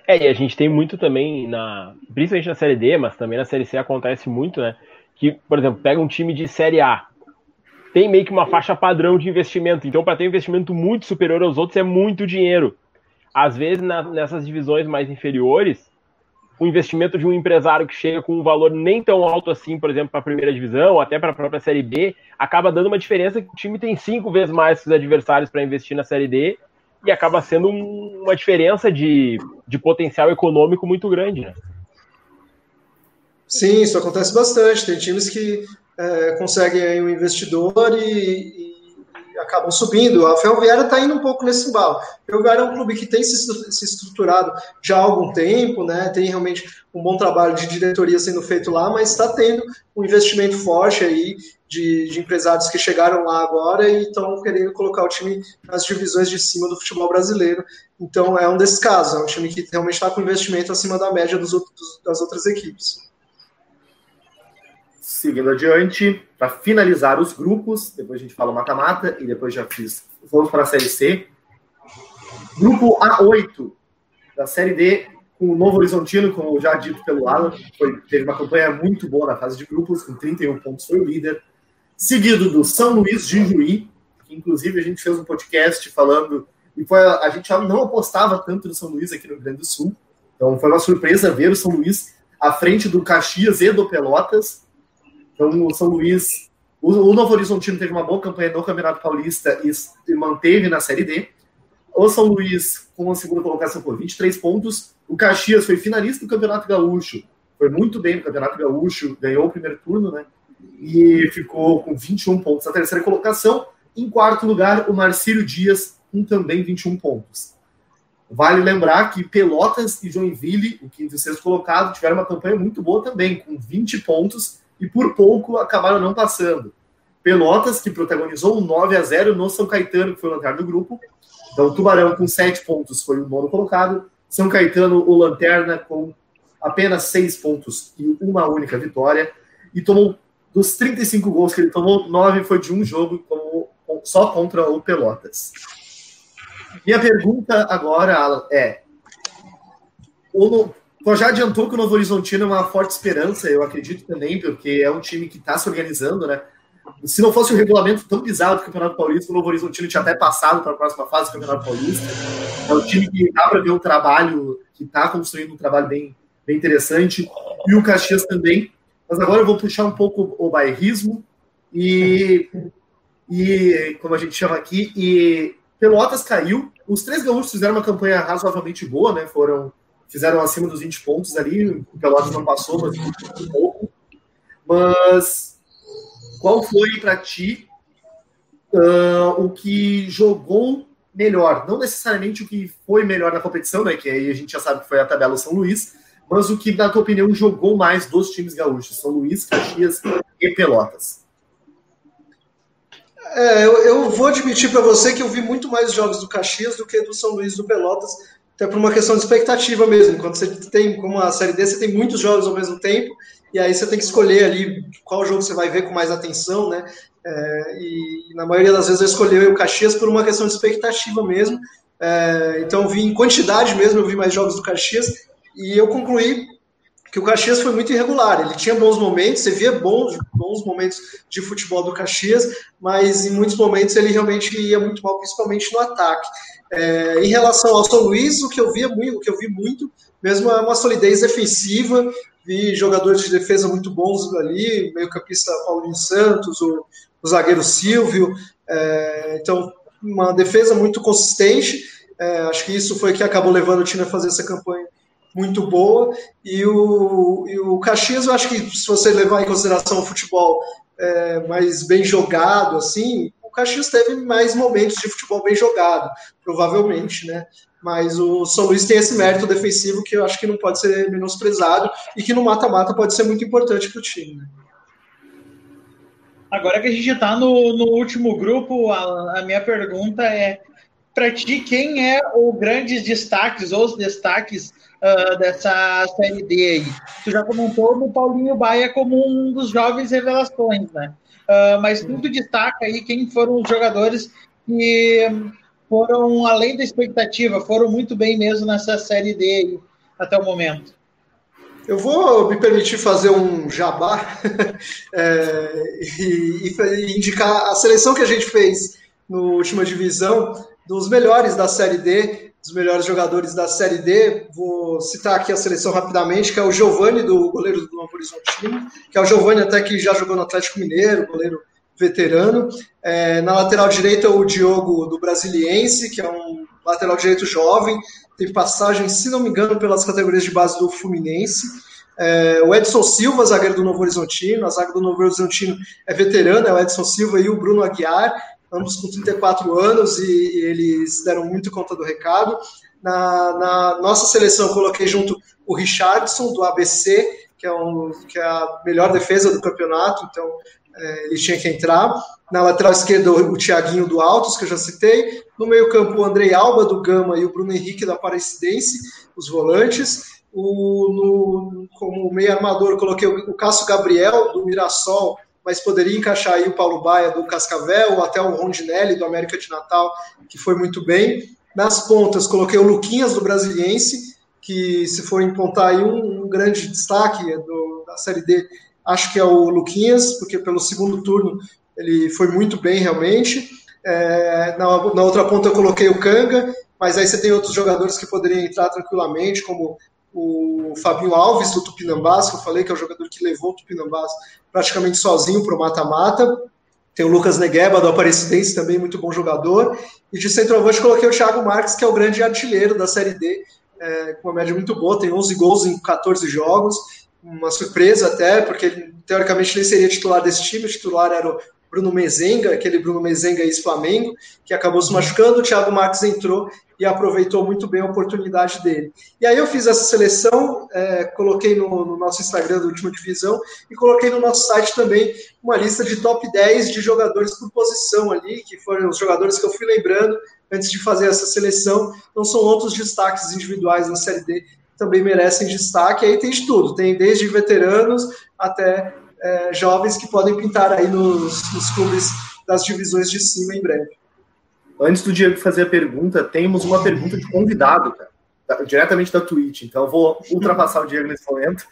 É, e a gente tem muito também, na, principalmente na Série D, mas também na Série C acontece muito, né? Que, por exemplo, pega um time de Série A, tem meio que uma faixa padrão de investimento. Então, para ter um investimento muito superior aos outros, é muito dinheiro. Às vezes, na, nessas divisões mais inferiores, o investimento de um empresário que chega com um valor nem tão alto assim, por exemplo, para a primeira divisão, até para a própria Série B, acaba dando uma diferença que o time tem cinco vezes mais que os adversários para investir na Série D e acaba sendo um, uma diferença de, de potencial econômico muito grande. Né? Sim, isso acontece bastante. Tem times que é, conseguem um investidor e, acabam subindo. A Ferroviária está indo um pouco nesse embalo. Ferroviária é um clube que tem se, se estruturado já há algum tempo, né? tem realmente um bom trabalho de diretoria sendo feito lá, mas está tendo um investimento forte aí de, de, empresários que chegaram lá agora e estão querendo colocar o time nas divisões de cima do futebol brasileiro. Então é um desses casos, é um time que realmente está com investimento acima da média dos das outras equipes. Seguindo adiante, para finalizar os grupos, depois a gente fala mata-mata e depois já fiz. Vamos para a Série C. Grupo A8 da Série D, com o Novo Horizontino, como já dito pelo Alan, foi, teve uma campanha muito boa na fase de grupos, com 31 pontos foi o líder. Seguido do São Luís de Juí, que inclusive a gente fez um podcast falando, e foi, a gente não apostava tanto no São Luís aqui no Rio Grande do Sul, então foi uma surpresa ver o São Luís à frente do Caxias e do Pelotas, então, o São Luís, o, o Novo Horizontino teve uma boa campanha no Campeonato Paulista e, e manteve na Série D. O São Luís, com a segunda colocação por 23 pontos. O Caxias foi finalista do Campeonato Gaúcho, foi muito bem no Campeonato Gaúcho, ganhou o primeiro turno, né? E ficou com 21 pontos na terceira colocação. Em quarto lugar, o Marcílio Dias, com também 21 pontos. Vale lembrar que Pelotas e Joinville, o quinto e sexto colocado, tiveram uma campanha muito boa também, com 20 pontos e por pouco acabaram não passando. Pelotas, que protagonizou um 9 a 0 no São Caetano, que foi o lanterna do grupo. Então, Tubarão, com 7 pontos, foi o nono colocado. São Caetano, o lanterna, com apenas 6 pontos e uma única vitória. E tomou, dos 35 gols que ele tomou, 9 foi de um jogo, só contra o Pelotas. Minha pergunta agora é: o, então já adiantou que o Novo Horizontino é uma forte esperança, eu acredito também, porque é um time que está se organizando, né? Se não fosse o regulamento tão bizarro do Campeonato Paulista, o Novo Horizontino tinha até passado para a próxima fase do Campeonato Paulista. É um time que dá para ver um trabalho, que está construindo um trabalho bem, bem interessante. E o Caxias também. Mas agora eu vou puxar um pouco o bairrismo e, e como a gente chama aqui, e Pelotas caiu. Os três gaúchos fizeram uma campanha razoavelmente boa, né? Foram fizeram acima dos 20 pontos ali, o Pelotas não passou, mas um pouco. Mas qual foi para ti uh, o que jogou melhor? Não necessariamente o que foi melhor na competição, né? Que aí a gente já sabe que foi a tabela São Luís, mas o que, na tua opinião, jogou mais dos times gaúchos? São Luís, Caxias e Pelotas. É, eu, eu, vou admitir para você que eu vi muito mais jogos do Caxias do que do São Luís do Pelotas, até por uma questão de expectativa mesmo. Quando você tem, como a Série D, você tem muitos jogos ao mesmo tempo, e aí você tem que escolher ali qual jogo você vai ver com mais atenção, né? É, e na maioria das vezes eu escolhi o Caxias por uma questão de expectativa mesmo. É, então eu vi em quantidade mesmo, eu vi mais jogos do Caxias e eu concluí que o Caxias foi muito irregular. Ele tinha bons momentos, você via bons, bons momentos de futebol do Caxias, mas em muitos momentos ele realmente ia muito mal, principalmente no ataque. É, em relação ao São Luís, o que eu via muito, o que eu vi muito, mesmo é uma solidez defensiva. Vi jogadores de defesa muito bons ali, meio-campista Paulinho Santos, o, o zagueiro Silvio. É, então, uma defesa muito consistente. É, acho que isso foi que acabou levando o time a fazer essa campanha muito boa. E o, e o Caxias, eu acho que se você levar em consideração o futebol é, mais bem jogado, assim, Caxias teve mais momentos de futebol bem jogado, provavelmente, né? Mas o São Luís tem esse mérito defensivo que eu acho que não pode ser menosprezado e que no mata-mata pode ser muito importante para o time. Né? Agora que a gente está no, no último grupo, a, a minha pergunta é para ti quem é o grandes destaques ou os destaques uh, dessa série D aí? Tu já comentou no Paulinho Baia como um dos jovens revelações, né? Uh, mas tudo destaca aí quem foram os jogadores que foram além da expectativa, foram muito bem mesmo nessa série D até o momento. Eu vou me permitir fazer um jabá é, e, e, indicar a seleção que a gente fez no última divisão dos melhores da Série D, dos melhores jogadores da Série D. Vou citar aqui a seleção rapidamente, que é o Giovani, do goleiro do Novo Horizontino, que é o Giovani até que já jogou no Atlético Mineiro, goleiro veterano. É, na lateral direita, o Diogo do Brasiliense, que é um lateral direito jovem, tem passagem, se não me engano, pelas categorias de base do Fluminense. É, o Edson Silva, zagueiro do Novo Horizontino, a zaga do Novo Horizontino é veterana, é o Edson Silva e o Bruno Aguiar, ambos com 34 anos e, e eles deram muito conta do recado. Na, na, nossa seleção, coloquei junto o Richardson, do ABC, que é, um, que é a melhor defesa do campeonato, então é, ele tinha que entrar. Na lateral esquerda, o Thiaguinho do Altos, que eu já citei. No meio-campo, o Andrei Alba do Gama e o Bruno Henrique da Aparecidense, os volantes. O, no, como meio armador, coloquei o, o Cássio Gabriel do Mirassol, mas poderia encaixar aí o Paulo Baia do Cascavel, ou até o Rondinelli do América de Natal, que foi muito bem. Nas pontas, coloquei o Luquinhas do Brasiliense, que se for empontar aí um, um grande destaque do, da Série D, acho que é o Luquinhas, porque pelo segundo turno ele foi muito bem realmente. É, na, na, outra ponta eu coloquei o Kanga, mas aí você tem outros jogadores que poderiam entrar tranquilamente, como o Fabinho Alves do Tupinambás, que eu falei que é o jogador que levou o Tupinambás praticamente sozinho para o mata-mata. Tem o Lucas Negueba do Aparecidense, também muito bom jogador. E de centroavante coloquei o Thiago Marques, que é o grande artilheiro da Série D, é, com uma média muito boa, tem 11 gols em 14 jogos uma surpresa até, porque ele, teoricamente nem seria titular desse time, o titular era o Bruno Mezenga, aquele Bruno Mezenga ex-Flamengo, que acabou se machucando, o Thiago Marques entrou e aproveitou muito bem a oportunidade dele. E aí eu fiz essa seleção, é, coloquei no, no, nosso Instagram da última divisão e coloquei no nosso site também uma lista de top 10 de jogadores por posição ali, que foram os jogadores que eu fui lembrando antes de fazer essa seleção. Então são outros destaques individuais na Série D também merecem destaque. Aí tem de tudo, tem desde veteranos até é, jovens que podem pintar aí nos, nos clubes das divisões de cima em breve. Antes do Diego fazer a pergunta, temos uma pergunta de convidado, cara, diretamente da Twitch. Então eu vou ultrapassar o Diego nesse momento.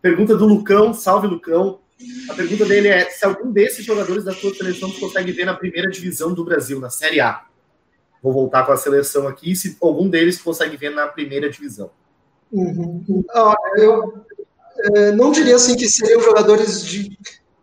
Pergunta do Lucão, salve Lucão. A pergunta dele é se algum desses jogadores da sua seleção você consegue ver na primeira divisão do Brasil, na Série A. Vou voltar com a seleção aqui, se algum deles consegue ver na primeira divisão. Uhum. Ah, eu não diria assim que seriam jogadores de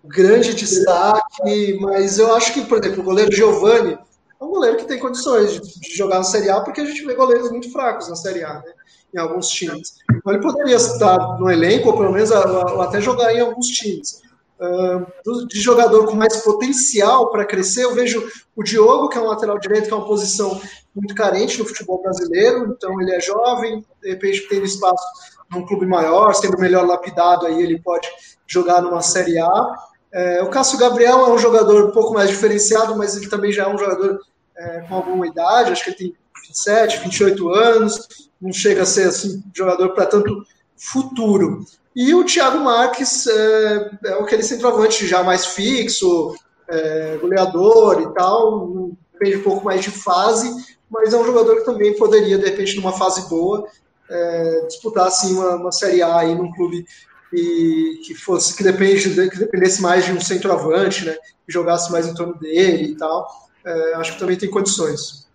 grande destaque, mas eu acho que, por exemplo, o goleiro Giovani é um goleiro que tem condições de, jogar na Série A, porque a gente vê goleiros muito fracos na Série A, né, em alguns times. Então ele poderia estar no elenco, ou pelo menos a, até jogar em alguns times. Uh, de jogador com mais potencial para crescer, eu vejo o Diogo, que é um lateral direito, que é uma posição muito carente no futebol brasileiro, então ele é jovem, de repente tendo espaço num clube maior, sendo melhor lapidado, aí ele pode jogar numa Série A. É, o Cássio Gabriel é um jogador um pouco mais diferenciado, mas ele também já é um jogador é, com alguma idade, acho que ele tem 27, 28 anos, não chega a ser assim, jogador para tanto futuro. E o Thiago Marques é, é aquele centroavante já mais fixo, é, goleador e tal, depende um pouco mais de fase, mas é um jogador que também poderia, de repente, numa fase boa, é, disputar assim, uma, uma Série A aí num clube que, que fosse que, depende, que dependesse mais de um centroavante, né? Que jogasse mais em torno dele e tal. É, acho que também tem condições.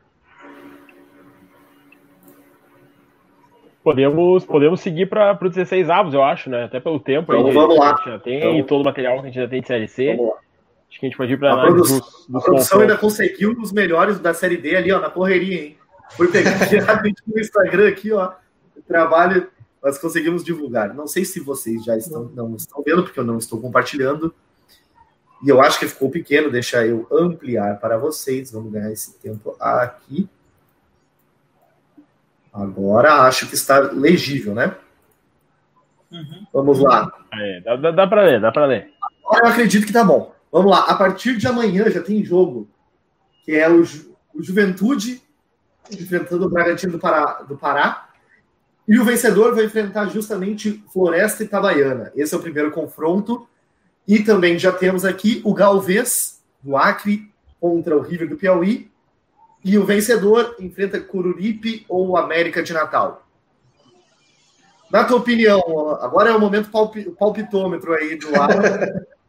Podemos, podemos seguir para os 16 avos, eu acho, né? Até pelo tempo então, aí, vamos lá. a gente já tem, então, todo o material que a gente já tem de Série C. Acho que a gente pode ir para a, produ dos, a produção ainda conseguiu os melhores da Série D ali, ó, na correria, hein? Fui pegar aqui no Instagram aqui, ó. O trabalho nós conseguimos divulgar. Não sei se vocês já estão, não estão vendo, porque eu não estou compartilhando. E eu acho que ficou pequeno, deixa eu ampliar para vocês. Vamos ganhar esse tempo aqui. Agora acho que está legível, né? Uhum. Vamos lá. É, dá dá para ler, dá para ler. Agora eu acredito que tá bom. Vamos lá. A partir de amanhã já tem jogo, que é o, Ju, o Juventude enfrentando o Bragantino do Pará, do Pará. E o vencedor vai enfrentar justamente Floresta e Itabaiana. Esse é o primeiro confronto. E também já temos aqui o Galvez, do Acre, contra o River do Piauí. E o vencedor enfrenta Cururipe ou América de Natal. Na tua opinião, agora é o momento palpitômetro aí do Alan.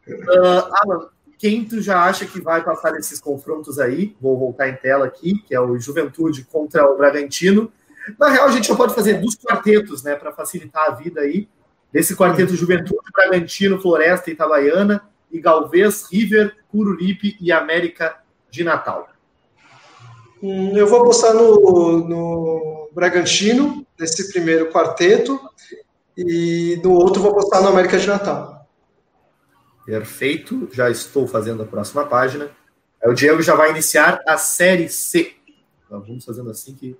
uh, Alan, quem tu já acha que vai passar nesses confrontos aí? Vou voltar em tela aqui, que é o Juventude contra o Bragantino. Na real, a gente já pode fazer dos quartetos, né, para facilitar a vida aí. Desse quarteto Juventude, Bragantino, Floresta, Itabaiana, e Galvez, River, Cururipe e América de Natal. Hum, eu vou apostar no, no Bragantino, nesse primeiro quarteto, e no outro vou apostar no América de Natal. Perfeito, já estou fazendo a próxima página. O Diego já vai iniciar a Série C. Então, vamos fazendo assim que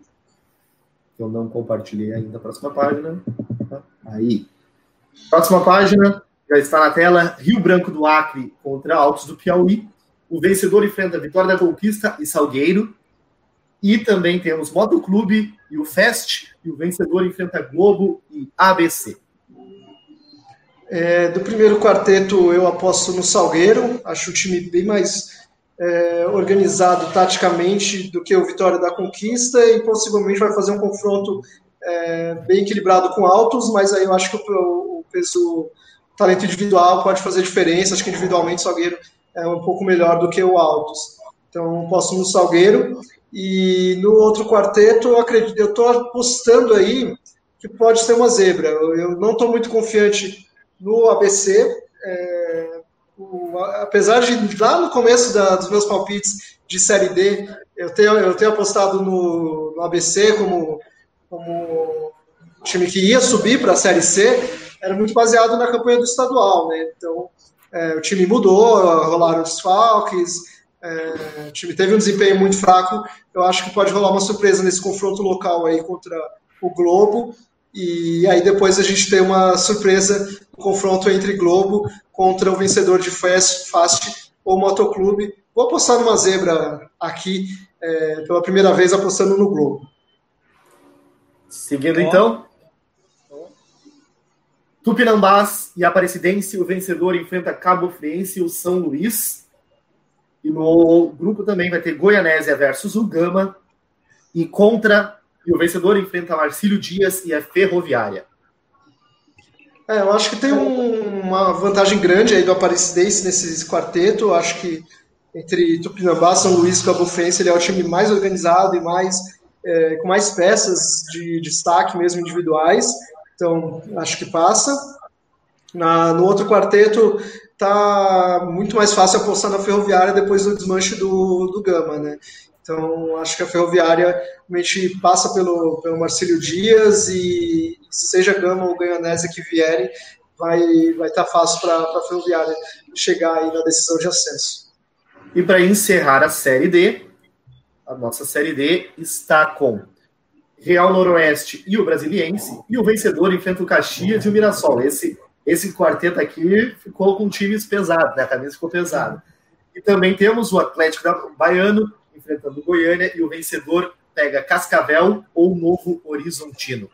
eu não compartilhei ainda próxima página. Aí. Próxima página, já está na tela. Rio Branco do Acre contra Altos do Piauí. O vencedor enfrenta Vitória da Conquista e Salgueiro. E também temos Motoclube e o Fest. E o vencedor enfrenta Globo e ABC. É, do primeiro quarteto, eu aposto no Salgueiro. Acho o time bem mais é, organizado taticamente do que o Vitória da Conquista e possivelmente vai fazer um confronto é, bem equilibrado com altos, mas aí eu acho que o, o peso o talento individual pode fazer diferença. Acho que individualmente o Salgueiro é um pouco melhor do que o altos. Então, posso no Salgueiro. E no outro quarteto, eu acredito, eu estou apostando aí que pode ser uma zebra. Eu, eu não estou muito confiante no ABC. É, apesar de lá no começo da, dos meus palpites de Série D, eu tenho, eu tenho apostado no, no ABC como, como time que ia subir para a Série C, era muito baseado na campanha do estadual, né? Então, é, o time mudou, rolaram desfalques, é, o time teve um desempenho muito fraco. Eu acho que pode rolar uma surpresa nesse confronto local aí contra o Globo. E aí depois a gente tem uma surpresa no confronto entre Globo contra o vencedor de Fast, Fast ou Motoclube. Vou apostar numa zebra aqui, é, pela primeira vez apostando no Globo. Seguindo então. Tupinambás e Aparecidense, o vencedor enfrenta Cabo Friense e o São Luís. E no grupo também vai ter Goianésia versus o Gama. E contra e o vencedor enfrenta Marcílio Dias e a Ferroviária. É, eu acho que tem um, uma vantagem grande aí do Aparecidense nesse quarteto. Eu acho que entre Tupinambá, São Luís e Cabo Frense, ele é o time mais organizado e mais é, com mais peças de destaque mesmo individuais. Então, acho que passa. Na, no outro quarteto, tá muito mais fácil apostar na Ferroviária depois do desmanche do, do Gama, né? Então, acho que a Ferroviária realmente passa pelo, pelo Marcílio Dias e seja Gama ou Ganhanese que vierem, vai vai estar tá fácil para a Ferroviária chegar aí na decisão de acesso. E para encerrar a Série D, a nossa Série D está com Real Noroeste e o Brasiliense, e o vencedor enfrenta o Caxias e o Mirassol. Esse, esse quarteto aqui ficou com times pesados, né? a camisa ficou pesada. E também temos o Atlético Baiano enfrentando Goiânia e o vencedor pega Cascavel ou Novo Horizontino.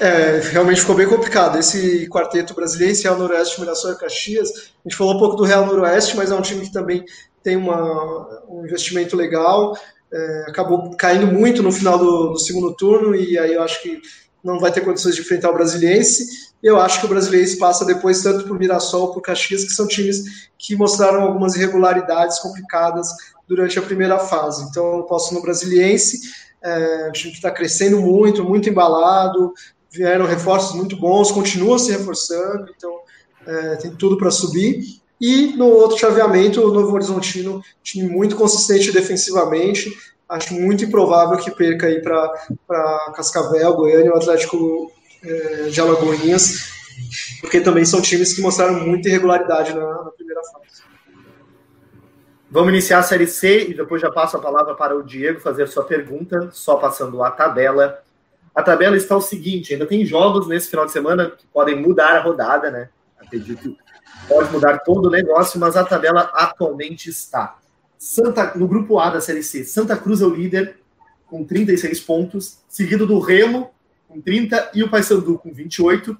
É, realmente ficou bem complicado. Esse quarteto brasileiro, Real Noroeste, Mirassol e Caxias, a gente falou um pouco do Real Noroeste, mas é um time que também tem uma, um investimento legal. É, acabou caindo muito no final do, do, segundo turno, e aí eu acho que não vai ter condições de enfrentar o Brasiliense. Eu acho que o Brasiliense passa depois tanto por Mirassol por Caxias, que são times que mostraram algumas irregularidades complicadas durante a primeira fase. Então eu posso no Brasiliense, é, um time que está crescendo muito, muito embalado, vieram reforços muito bons, continuam se reforçando, então é, tem tudo para subir. E no outro chaveamento, o Novo Horizontino, time muito consistente defensivamente, acho muito improvável que perca aí para Cascavel, Goiânia, o Atlético é, de Alagoinhas, porque também são times que mostraram muita irregularidade na, na, primeira fase. Vamos iniciar a Série C e depois já passo a palavra para o Diego fazer sua pergunta, só passando a tabela. A tabela está o seguinte: ainda tem jogos nesse final de semana que podem mudar a rodada, né? Acredito que pode mudar todo o negócio, mas a tabela atualmente está. Santa, no grupo A da Série C, Santa Cruz é o líder com 36 pontos, seguido do Remo com 30 e o Paysandu com 28.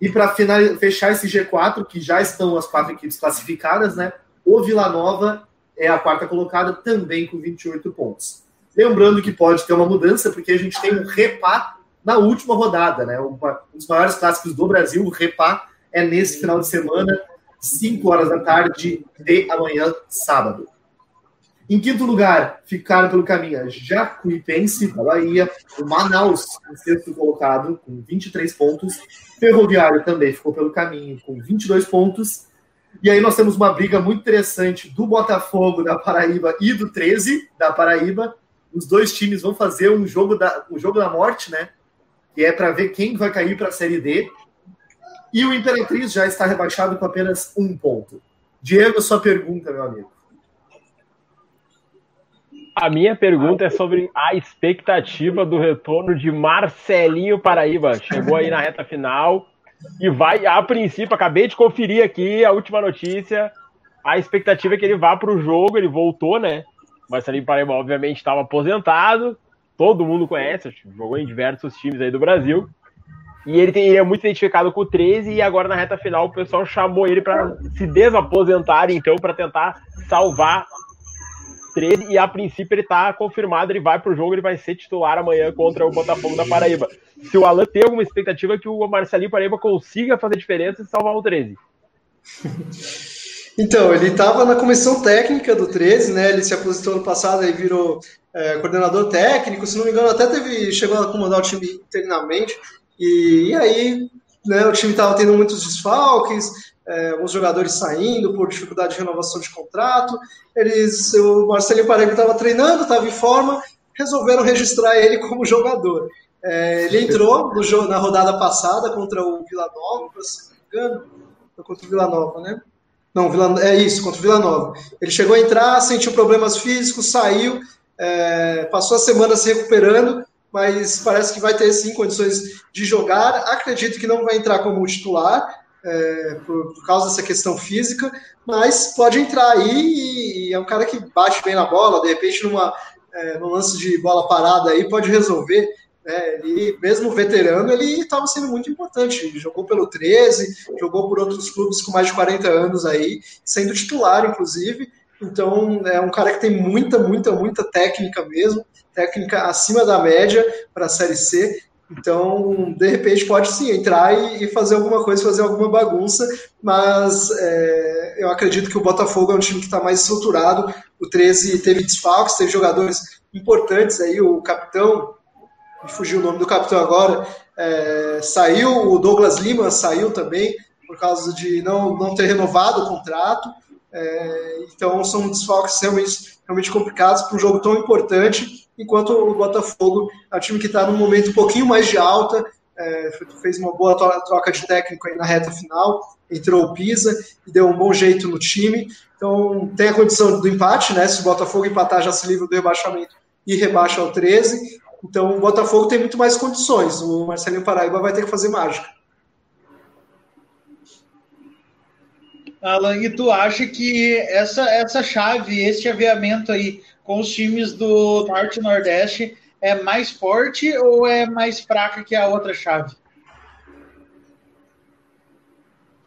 E para fechar esse G4, que já estão as quatro equipes classificadas, né? O Vila Nova é a quarta colocada, também com 28 pontos. Lembrando que pode ter uma mudança, porque a gente tem um Repá na última rodada, né? Um dos maiores clássicos do Brasil, o Repá, é nesse final de semana, 5 horas da tarde de amanhã, sábado. Em quinto lugar, ficaram pelo caminho Jacuipense, da Bahia, o Manaus, em sexto colocado, com 23 pontos. Ferroviário também ficou pelo caminho, com 22 pontos. E aí nós temos uma briga muito interessante do Botafogo da Paraíba e do 13 da Paraíba. Os dois times vão fazer um jogo da, um jogo da morte, né? Que é para ver quem vai cair para a Série D. E o Imperatriz já está rebaixado com apenas um ponto. Diego, sua pergunta, meu amigo. A minha pergunta é sobre a expectativa do retorno de Marcelinho Paraíba. Chegou aí na reta final e vai, a princípio, acabei de conferir aqui a última notícia. A expectativa é que ele vá para o jogo, ele voltou, né? Marcelinho Paraíba, obviamente, estava aposentado, todo mundo conhece, jogou em diversos times aí do Brasil. E ele, tem, ele é muito identificado com o 13 e agora na reta final o pessoal chamou ele para se desaposentar, então, para tentar salvar 13 e a princípio ele está confirmado, ele vai para o jogo, ele vai ser titular amanhã contra o Botafogo da Paraíba. Se o Alan tem alguma expectativa que o Marcelinho Paraíba consiga fazer diferença e salvar o 13. Então, ele estava na comissão técnica do 13, né? Ele se aposentou no passado e virou é, coordenador técnico. Se não me engano, até teve chegou a comandar o time internamente. E, e aí, né, o time estava tendo muitos desfalques, é, alguns jogadores saindo por dificuldade de renovação de contrato. Eles, o Marcelinho Paredes estava treinando, estava em forma, resolveram registrar ele como jogador. É, ele entrou jogo, na rodada passada contra o Vila Nova, se não me engano, contra o Vila Nova, né? Não, Vila, é isso, contra o Vila Nova. Ele chegou a entrar, sentiu problemas físicos, saiu, é, passou a semana se recuperando mas parece que vai ter sim condições de jogar. Acredito que não vai entrar como titular, é, por, por, causa dessa questão física, mas pode entrar aí e, é um cara que bate bem na bola, de repente numa, é, num lance de bola parada aí pode resolver. Né? Ele, mesmo veterano, ele estava sendo muito importante. Ele jogou pelo 13, jogou por outros clubes com mais de 40 anos aí, sendo titular, inclusive. Então, é um cara que tem muita, muita, muita técnica mesmo técnica acima da média para a Série C. Então, de repente, pode sim entrar e, e fazer alguma coisa, fazer alguma bagunça, mas é, eu acredito que o Botafogo é um time que está mais estruturado. O 13 teve desfalques, teve jogadores importantes aí, o capitão, fugiu o nome do capitão agora, é, saiu, o Douglas Lima saiu também, por causa de não, não ter renovado o contrato. É, então, são desfalques realmente, realmente complicados para um jogo tão importante enquanto o Botafogo é um time que está num momento um pouquinho mais de alta, é, fez uma boa troca de técnico aí na reta final, entrou o Pisa e deu um bom jeito no time. Então tem a condição do empate, né? Se o Botafogo empatar, já se livra do rebaixamento e rebaixa ao 13. Então o Botafogo tem muito mais condições. O Marcelinho Paraíba vai ter que fazer mágica. Alan, e tu acha que essa, essa chave, esse chaveamento aí com os times do Norte e Nordeste é mais forte ou é mais fraca que a outra chave?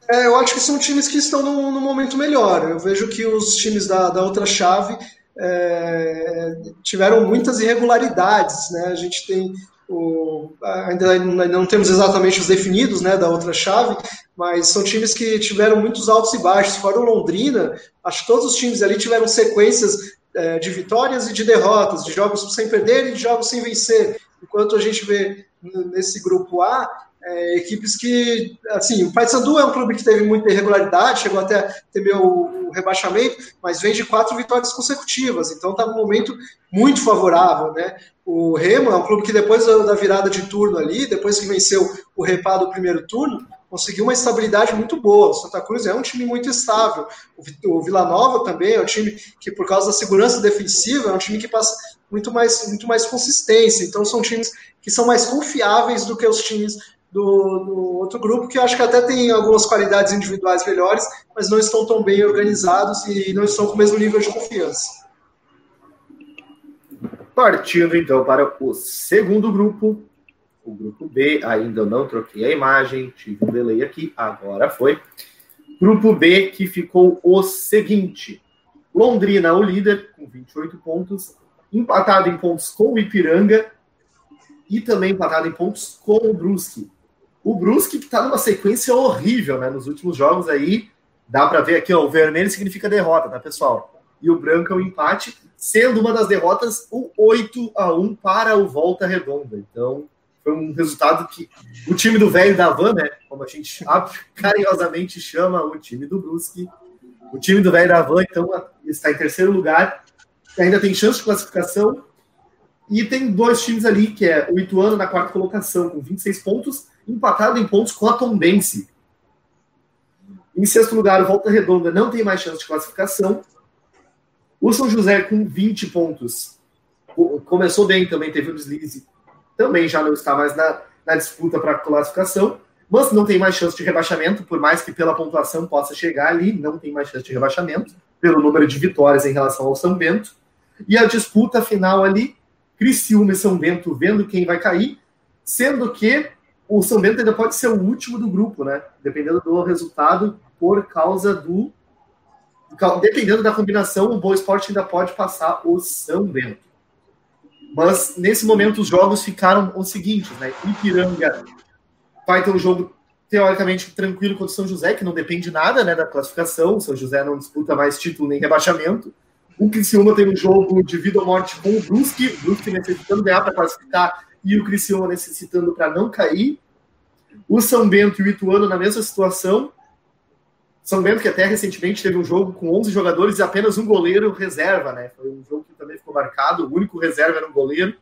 É, eu acho que são times que estão no, no, momento melhor. Eu vejo que os times da, da outra chave é, tiveram muitas irregularidades. Né? A gente tem o, ainda não temos exatamente os definidos né, da outra chave, mas são times que tiveram muitos altos e baixos. Fora o Londrina, acho que todos os times ali tiveram sequências é, de vitórias e de derrotas, de jogos sem perder e de jogos sem vencer. Enquanto a gente vê nesse grupo A, é, equipes que, assim, o Paysandu é um clube que teve muita irregularidade, chegou até a ter meu rebaixamento, mas vem de quatro vitórias consecutivas, então está num momento muito favorável, né? O Remo é um clube que depois da virada de turno ali, depois que venceu o Repá do primeiro turno, conseguiu uma estabilidade muito boa. O Santa Cruz é um time muito estável. O Vila Nova também é um time que, por causa da segurança defensiva, é um time que passa muito mais, muito mais consistência. Então, são times que são mais confiáveis do que os times do, do, outro grupo, que acho que até tem algumas qualidades individuais melhores, mas não estão tão bem organizados e não estão com o mesmo nível de confiança. Partindo então para o segundo grupo, o grupo B, ainda não troquei a imagem, tive um delay aqui, agora foi. Grupo B que ficou o seguinte: Londrina, o líder, com 28 pontos, empatado em pontos com o Ipiranga e também empatado em pontos com o Brusque. O Brusque que está numa sequência horrível, né? Nos últimos jogos aí, dá para ver aqui, ó, o vermelho significa derrota, tá, pessoal? E o branco é o empate, sendo uma das derrotas o 8 a 1 para o Volta Redonda. Então, foi um resultado que o time do velho da Van, né? Como a gente carinhosamente chama o time do Brusque, o time do velho da Van, então, está em terceiro lugar, ainda tem chance de classificação. E tem dois times ali, que é o Ituano na quarta colocação, com 26 pontos, empatado em pontos com a Tombense. Em sexto lugar, o Volta Redonda não tem mais chance de classificação. O São José com 20 pontos. Começou bem também, teve o deslize. Também já não está mais na, na disputa para classificação. Mas não tem mais chance de rebaixamento, por mais que pela pontuação possa chegar ali, não tem mais chance de rebaixamento, pelo número de vitórias em relação ao São Bento. E a disputa final ali, Criciúma e São Bento vendo quem vai cair, sendo que o São Bento ainda pode ser o último do grupo, né? Dependendo do resultado, por causa do. Dependendo da combinação, o Boa Esporte ainda pode passar o São Bento. Mas nesse momento os jogos ficaram os seguintes, né? Ipiranga vai ter um jogo teoricamente tranquilo contra o São José, que não depende nada né, da classificação. O São José não disputa mais título nem rebaixamento. O Criciúma tem um jogo de vida ou morte com o Brusque, Brusque necessitando ganhar para classificar e o Criciúma necessitando para não cair. O São Bento e o Ituano na mesma situação. São Bento que até recentemente teve um jogo com 11 jogadores e apenas um goleiro reserva, né? Foi um jogo que também ficou marcado, o único reserva era um goleiro.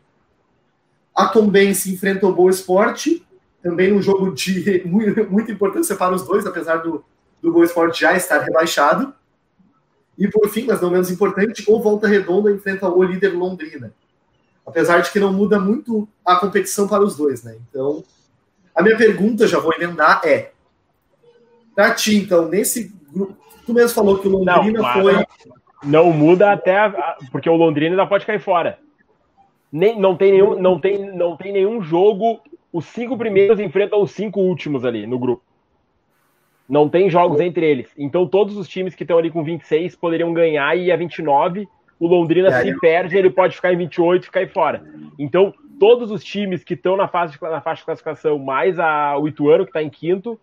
A Tombense enfrenta o Boa Esporte, também um jogo de muita importância para os dois, apesar do, do Boa Esporte já estar rebaixado. E por fim, mas não menos importante, o Volta Redonda enfrenta o líder Londrina. Apesar de que não muda muito a competição para os dois, né? Então, a minha pergunta, já vou emendar, é: para ti, então, nesse grupo, tu mesmo falou que o Londrina não, foi. Não muda até. A, porque o Londrina ainda pode cair fora. Nem, não, tem nenhum, não, tem, não tem nenhum jogo. Os cinco primeiros enfrentam os cinco últimos ali no grupo. Não tem jogos entre eles. Então todos os times que estão ali com 26 poderiam ganhar e a 29 o Londrina se perde, ele pode ficar em 28 e ficar aí fora. Então, todos os times que estão na fase de, na faixa de classificação, mais a, o Ituano, que está em quinto,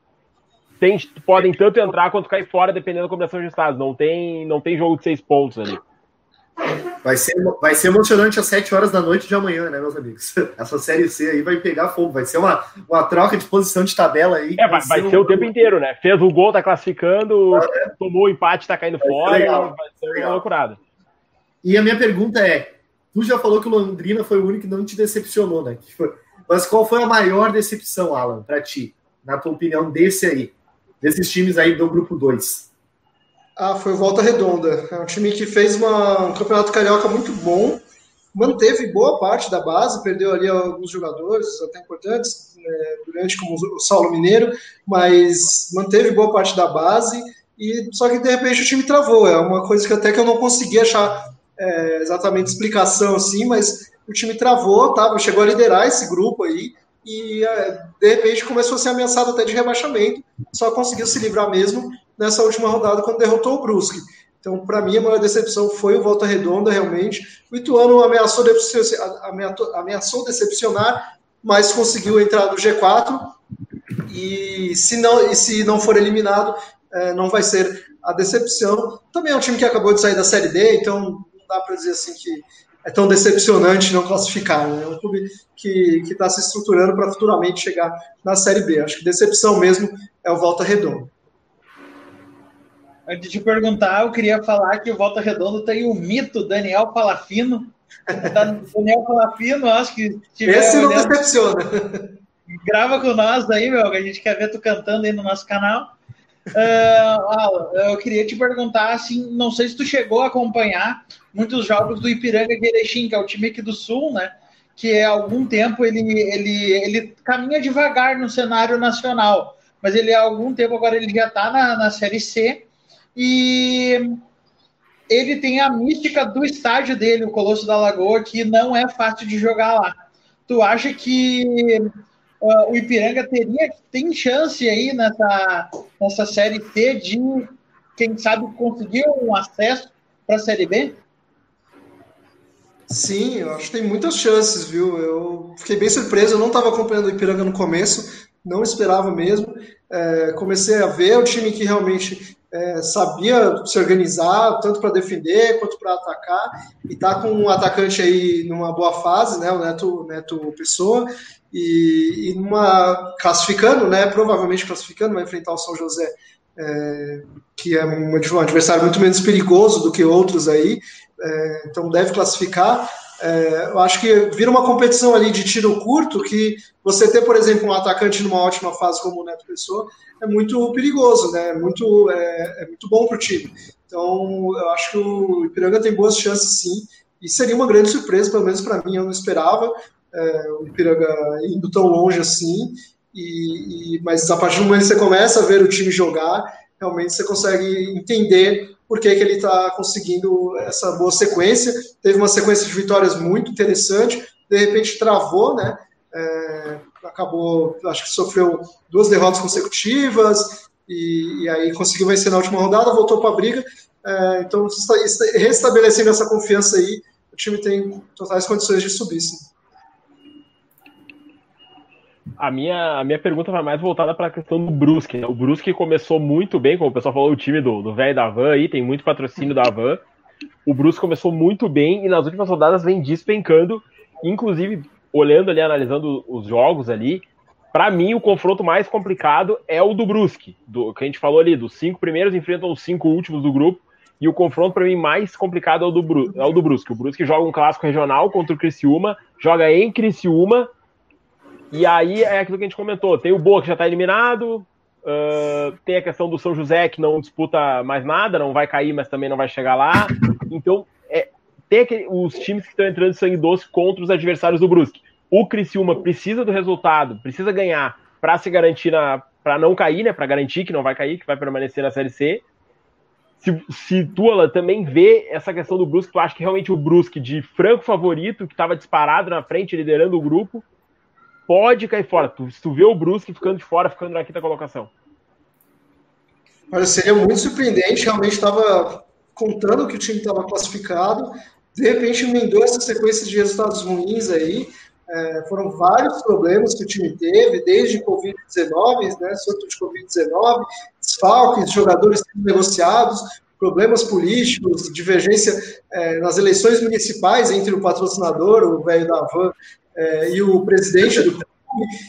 tem, podem tanto entrar quanto cair fora, dependendo da combinação de estados. Não tem, não tem jogo de seis pontos ali. Vai ser, vai ser emocionante às 7 horas da noite de amanhã, né, meus amigos? Essa série C aí vai pegar fogo, vai ser uma, uma troca de posição de tabela aí. É, vai, vai ser, um... o tempo inteiro, né? Fez o gol, tá classificando, ah, é. tomou o empate, tá caindo vai fora, ser vai ser legal. uma loucurada. E a minha pergunta é: tu já falou que o Londrina foi o único que não te decepcionou, né? Mas qual foi a maior decepção, Alan, para ti, na tua opinião, desse aí, desses times aí do grupo 2? Ah, foi o Volta Redonda. É um time que fez uma, um campeonato carioca muito bom, manteve boa parte da base, perdeu ali alguns jogadores até importantes, né, durante como o Saulo Mineiro, mas manteve boa parte da base, e só que de repente o time travou. É uma coisa que até que eu não consegui achar é, exatamente explicação assim, mas o time travou, tá? chegou a liderar esse grupo aí, e é, de repente começou a ser ameaçado até de rebaixamento, só conseguiu se livrar mesmo nessa última rodada quando derrotou o Brusque. Então, para mim, a maior decepção foi o Volta Redonda, realmente. O Ituano ameaçou, ameaçou decepcionar, mas conseguiu entrar no G4. E se não, e se não for eliminado, é, não vai ser a decepção. Também é um time que acabou de sair da Série D, então dá para dizer assim que é tão decepcionante não classificar. Né? É um clube que está se estruturando para futuramente chegar na Série B. Acho que decepção mesmo é o Volta Redonda. Antes de perguntar, eu queria falar que o Volta Redonda tem o mito Daniel Palafino. Daniel Palafino, acho que. Esse não decepciona. Grava com nós aí, meu, que a gente quer ver tu cantando aí no nosso canal. Uh, eu queria te perguntar, assim, não sei se tu chegou a acompanhar muitos jogos do Ipiranga Erechim, que é o time aqui do Sul, né? Que há algum tempo ele, ele, ele caminha devagar no cenário nacional, mas ele há algum tempo agora ele já está na, na Série C e ele tem a mística do estádio dele, o Colosso da Lagoa, que não é fácil de jogar lá. Tu acha que uh, o Ipiranga teria, tem chance aí nessa, nessa Série C de, quem sabe, conseguir um acesso para a Série B? Sim, eu acho que tem muitas chances, viu? Eu fiquei bem surpreso, eu não estava acompanhando o Ipiranga no começo, não esperava mesmo. É, comecei a ver o time que realmente é, sabia se organizar, tanto para defender quanto para atacar, e está com um atacante aí numa boa fase, né? O Neto, Neto Pessoa, e, e numa classificando, né? Provavelmente classificando, vai enfrentar o São José, é, que é um, um, adversário muito menos perigoso do que outros aí, é, então deve classificar. É, eu acho que vira uma competição ali de tiro curto que você ter, por exemplo, um atacante numa ótima fase como o Neto Pessoa é muito perigoso, né? É muito, é, é muito bom para o time. Então, eu acho que o Ipiranga tem boas chances sim, e seria uma grande surpresa, pelo menos para mim, eu não esperava é, o Ipiranga indo tão longe assim, e, e, mas a partir do momento que você começa a ver o time jogar, realmente você consegue entender por que, que ele está conseguindo essa boa sequência. Teve uma sequência de vitórias muito interessante, de repente travou, né? É, acabou, acho que sofreu duas derrotas consecutivas e, e, aí conseguiu vencer na última rodada, voltou para a briga. É, então, restabelecendo essa confiança aí, o time tem totais condições de subir. Sim. A minha, a minha pergunta vai mais voltada para a questão do Brusque. Né? O Brusque começou muito bem, como o pessoal falou, o time do velho da Van aí, tem muito patrocínio da Van. O Brusque começou muito bem e nas últimas rodadas vem despencando. Inclusive, olhando ali, analisando os jogos ali, para mim o confronto mais complicado é o do Brusque. Do, que a gente falou ali, dos cinco primeiros enfrentam os cinco últimos do grupo. E o confronto para mim mais complicado é o, do Bru, é o do Brusque. O Brusque joga um clássico regional contra o Criciúma, joga em Criciúma e aí é aquilo que a gente comentou: tem o Boa que já está eliminado, uh, tem a questão do São José que não disputa mais nada, não vai cair, mas também não vai chegar lá. Então, é, tem aquele, os times que estão entrando sangue doce contra os adversários do Brusque. O Criciúma precisa do resultado, precisa ganhar para se garantir para não cair, né? Para garantir que não vai cair, que vai permanecer na Série C. Se, se tu, também vê essa questão do Brusque, tu acha que realmente o Brusque de franco favorito, que estava disparado na frente, liderando o grupo, pode cair fora. Tu, se tu vê o Brusque ficando de fora, ficando na quinta colocação. Olha, seria muito surpreendente. Realmente estava contando que o time estava classificado. De repente, emendou essa sequência de resultados ruins aí. É, foram vários problemas que o time teve, desde Covid-19, né, surto de Covid-19, desfalques, jogadores negociados, problemas políticos, divergência é, nas eleições municipais entre o patrocinador, o velho da Van, é, e o presidente do clube.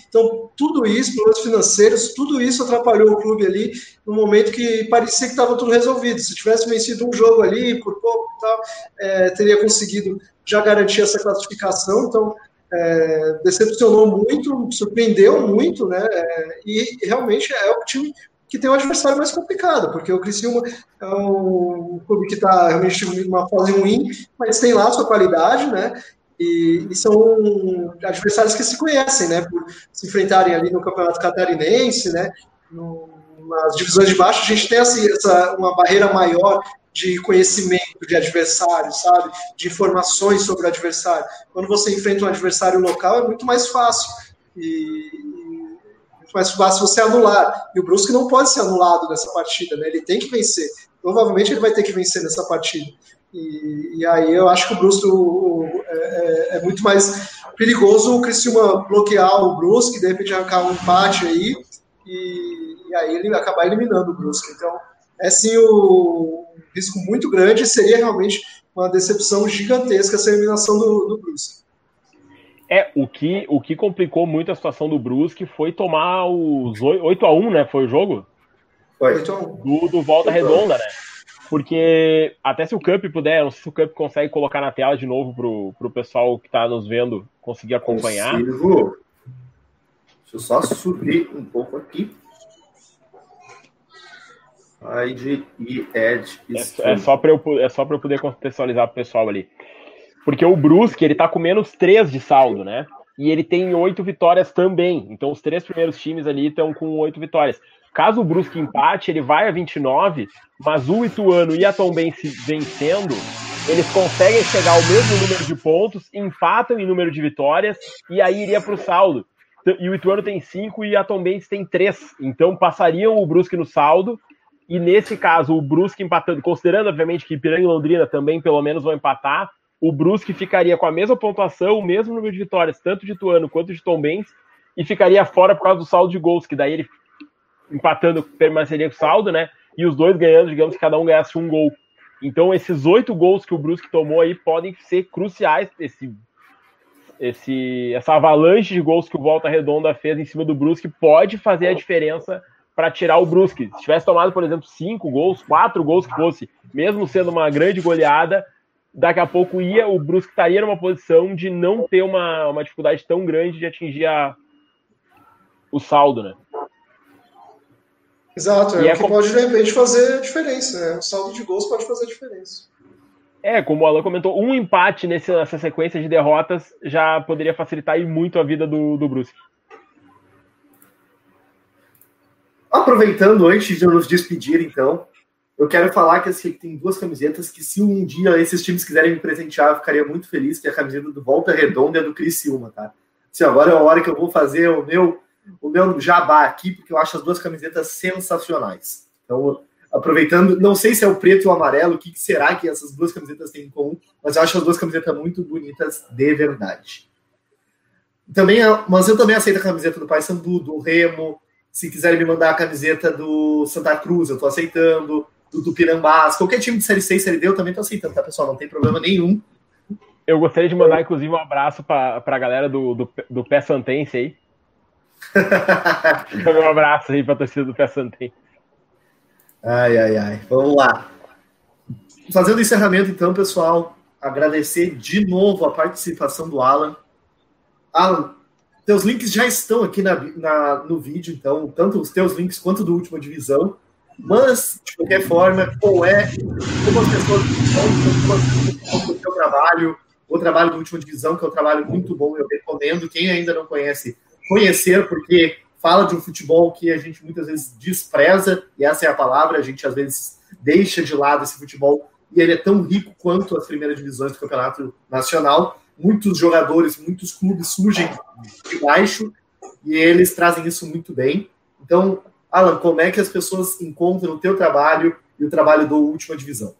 Então, tudo isso, problemas financeiros, tudo isso atrapalhou o clube ali no momento que parecia que estava tudo resolvido. Se tivesse vencido um jogo ali, por pouco e tal, é, teria conseguido já garantir essa classificação. Então, é, decepcionou muito, surpreendeu muito, né? É, e realmente é o time que tem um adversário mais complicado, porque o Criciúma é um clube que está realmente numa fase ruim, mas tem lá a sua qualidade, né? E, e, são adversários que se conhecem, né? Por se enfrentarem ali no Campeonato Catarinense, né? No, nas divisões de baixo, a gente tem assim, essa, uma barreira maior de conhecimento de adversário, sabe? De informações sobre o adversário. Quando você enfrenta um adversário local, é muito mais fácil. E, mais fácil você anular. E o Brusque não pode ser anulado nessa partida, né? Ele tem que vencer. Provavelmente ele vai ter que vencer nessa partida. E, e aí eu acho que o Brusque é, é, é, muito mais perigoso o Criciúma bloquear o Brusque, de repente arrancar um empate aí, e, e aí ele acabar eliminando o Brusque. Então, é sim o, um risco muito grande, seria realmente uma decepção gigantesca essa eliminação do, do Brusque. É, o que, o que complicou muito a situação do Brusque foi tomar os 8 a 1 né? Foi o jogo? Foi. 8 a 1 Do, do Volta Redonda, né? Porque até se o Cup puder, não sei se o Cup consegue colocar na tela de novo pro, pro pessoal que está nos vendo conseguir acompanhar. Consigo. Deixa eu só subir um pouco aqui. Hide e Edge. É, é, só para eu, é só eu poder contextualizar pro pessoal ali. Porque o Brusque, ele tá com menos 3 de saldo, né? E ele tem oito vitórias também. Então os três primeiros times ali estão com oito vitórias. Caso o Brusque empate, ele vai a 29, mas o Ituano e a Tombense vencendo, eles conseguem chegar ao mesmo número de pontos, empatam em número de vitórias e aí iria para o saldo. E o Ituano tem 5 e a Tombense tem 3. Então passariam o Brusque no saldo. E nesse caso, o Brusque empatando, considerando obviamente que Ipiranga e Londrina também pelo menos vão empatar, o Brusque ficaria com a mesma pontuação, o mesmo número de vitórias, tanto de Ituano quanto de Tombense, e ficaria fora por causa do saldo de gols, que daí ele empatando permaneceria com saldo, né? E os dois ganhando, digamos que cada um ganhasse um gol. Então, esses oito gols que o Brusque tomou aí podem ser cruciais. Esse, esse, essa avalanche de gols que o Volta Redonda fez em cima do Brusque pode fazer a diferença para tirar o Brusque. Se tivesse tomado, por exemplo, cinco gols, quatro gols que fosse, mesmo sendo uma grande goleada, daqui a pouco ia o Brusque estaria numa posição de não ter uma, uma dificuldade tão grande de atingir a, o saldo, né? Exato, é, o é que como... pode de repente fazer diferença, né? O saldo de gols pode fazer diferença. É, como o Alan comentou, um empate nessa sequência de derrotas já poderia facilitar muito a vida do, do Brusque. Aproveitando, antes de nos despedir, então, eu quero falar que assim, tem duas camisetas que, se um dia esses times quiserem me presentear, eu ficaria muito feliz, que é a camiseta do Volta Redonda e do Criciúma, tá? Se agora é a hora que eu vou fazer o meu o meu jabá aqui, porque eu acho as duas camisetas sensacionais. Então, aproveitando, não sei se é o preto e o amarelo, o que será que essas duas camisetas têm em comum, mas eu acho as duas camisetas muito bonitas de verdade. Também, mas eu também aceito a camiseta do Paysandu, do Remo. Se quiserem me mandar a camiseta do Santa Cruz, eu estou aceitando. Do Tupirambás, qualquer time de Série C Série D eu também estou aceitando, tá, pessoal? Não tem problema nenhum. Eu gostaria de mandar, inclusive, um abraço para a galera do, do, do Pé Santense aí, um abraço aí para a torcida do Pé Santem. Ai, ai, ai. Vamos lá. Fazendo o encerramento, então, pessoal, agradecer de novo a participação do Alan. Alan, teus links já estão aqui na, na, no vídeo, então, tanto os teus links quanto do Última Divisão. Mas, de qualquer forma, qual é, como as pessoas estão o teu trabalho, o trabalho do Última Divisão, que é um trabalho muito bom, eu recomendo. Quem ainda não conhece, conhecer, porque fala de um futebol que a gente muitas vezes despreza, e essa é a palavra, a gente às vezes deixa de lado esse futebol, e ele é tão rico quanto as primeiras divisões do campeonato nacional. Muitos jogadores, muitos clubes surgem de baixo, e eles trazem isso muito bem. Então, Alan, como é que as pessoas encontram o teu trabalho e o trabalho do Última Divisão?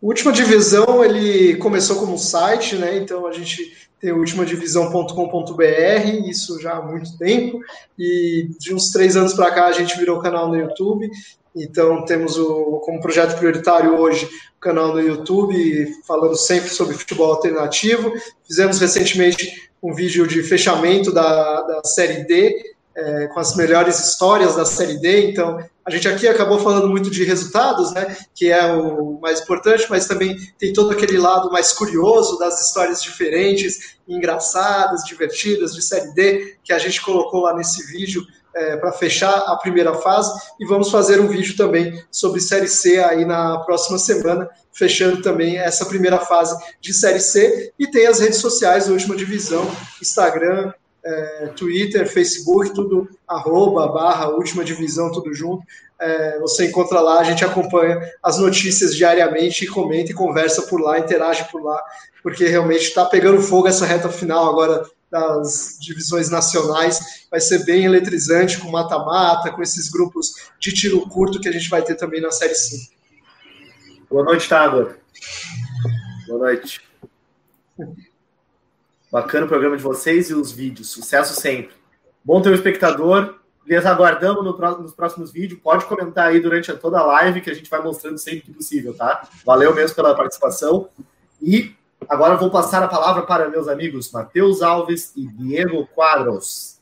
Última Divisão, ele começou como site, né? Então a gente tem ultimadivisão.com.br, isso já há muito tempo, e de uns três anos para cá a gente virou canal no YouTube. Então temos o, como projeto prioritário hoje o canal no YouTube, falando sempre sobre futebol alternativo. Fizemos recentemente um vídeo de fechamento da, da série D, é, com as melhores histórias da Série D. Então, a gente aqui acabou falando muito de resultados, né, que é o mais importante, mas também tem todo aquele lado mais curioso das histórias diferentes, engraçadas, divertidas de Série D, que a gente colocou lá nesse vídeo é, para fechar a primeira fase. E vamos fazer um vídeo também sobre Série C aí na próxima semana, fechando também essa primeira fase de Série C. E tem as redes sociais da última divisão, Instagram, é, Twitter, Facebook, tudo arroba, barra, última divisão, tudo junto. É, você encontra lá, a gente acompanha as notícias diariamente, comenta e conversa por lá, interage por lá, porque realmente está pegando fogo essa reta final agora das divisões nacionais. Vai ser bem eletrizante com mata-mata, com esses grupos de tiro curto que a gente vai ter também na Série 5. Boa noite, Tábor. Boa noite. Bacana o programa de vocês e os vídeos. Sucesso sempre. Bom ter o espectador. Les aguardamos no, nos próximos vídeos. Pode comentar aí durante toda a live que a gente vai mostrando sempre que possível, tá? Valeu mesmo pela participação. E agora vou passar a palavra para meus amigos Matheus Alves e Diego Quadros.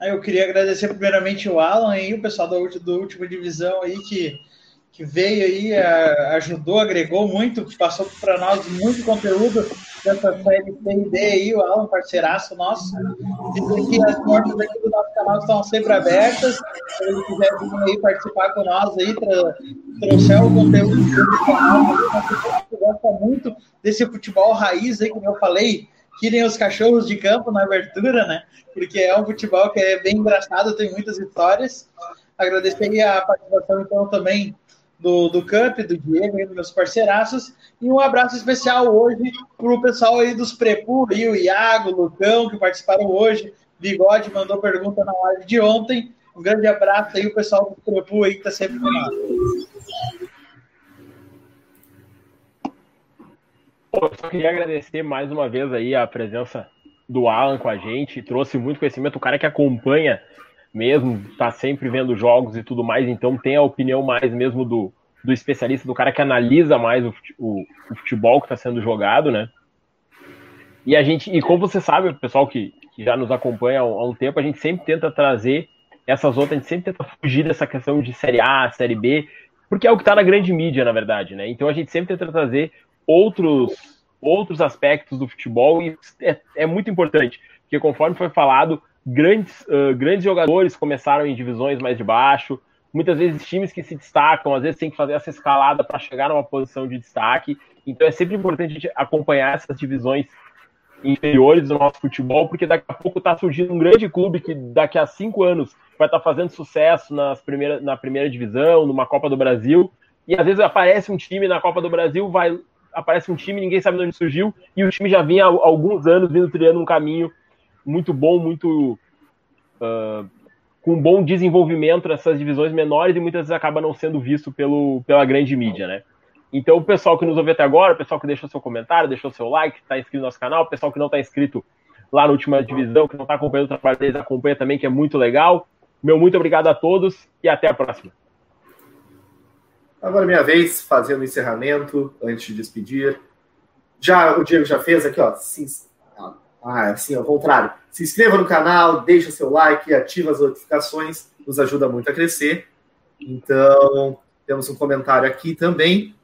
Eu queria agradecer primeiramente o Alan e o pessoal da, do última divisão aí que que veio aí, ajudou, agregou muito, passou para nós muito conteúdo dessa série D aí, o Alan, parceiraço nosso. Dizer que as portas aqui do nosso canal estão sempre abertas. Se ele quiser vir aí participar com nós aí, trouxer o conteúdo do canal, gente gosta muito desse futebol raiz aí, como eu falei, que nem os cachorros de campo na abertura, né? Porque é um futebol que é bem engraçado, tem muitas histórias. Agradecer a participação, então, também do, do Camp, do Diego dos meus parceiraços. E um abraço especial hoje para o pessoal aí dos Prepu, aí, o Iago, Lucão, que participaram hoje. Bigode mandou pergunta na live de ontem. Um grande abraço aí, o pessoal do Prepu aí que está sempre nós. eu só queria agradecer mais uma vez aí a presença do Alan com a gente, trouxe muito conhecimento, o cara que acompanha mesmo, tá sempre vendo jogos e tudo mais, então tem a opinião mais mesmo do, do especialista, do cara que analisa mais o, o, o futebol que está sendo jogado, né? E a gente, e como você sabe, o pessoal que, que já nos acompanha há um, há um, tempo, a gente sempre tenta trazer essas outras, a gente sempre tenta fugir dessa questão de série A, série B, porque é o que está na grande mídia, na verdade, né? Então a gente sempre tenta trazer outros outros aspectos do futebol e é, é muito importante, porque conforme foi falado, grandes, uh, grandes jogadores começaram em divisões mais de baixo, muitas vezes times que se destacam, às vezes tem que fazer essa escalada para chegar numa posição de destaque. Então é sempre importante a gente acompanhar essas divisões inferiores do nosso futebol, porque daqui a pouco está surgindo um grande clube que daqui a cinco anos vai estar tá fazendo sucesso nas primeira, na primeira divisão, numa Copa do Brasil, e às vezes aparece um time na Copa do Brasil, vai aparece um time, ninguém sabe de onde surgiu, e o time já vinha há alguns anos vindo trilhando um caminho muito bom, muito uh, com bom desenvolvimento nessas divisões menores e muitas vezes acaba não sendo visto pelo, pela grande mídia, né? Então, o pessoal que nos ouve até agora, o pessoal que deixou seu comentário, deixou seu like, está inscrito no nosso canal, o pessoal que não está inscrito lá na última divisão, que não está acompanhando o trabalho deles, acompanha também, que é muito legal. Meu muito obrigado a todos e até a próxima. Agora é minha vez, fazendo o encerramento, antes de despedir. Já, o Diego já fez aqui, ó. Sim, ah, assim, ao contrário. Se inscreva no canal, deixa seu like, ativa as notificações, nos ajuda muito a crescer. Então, temos um comentário aqui também,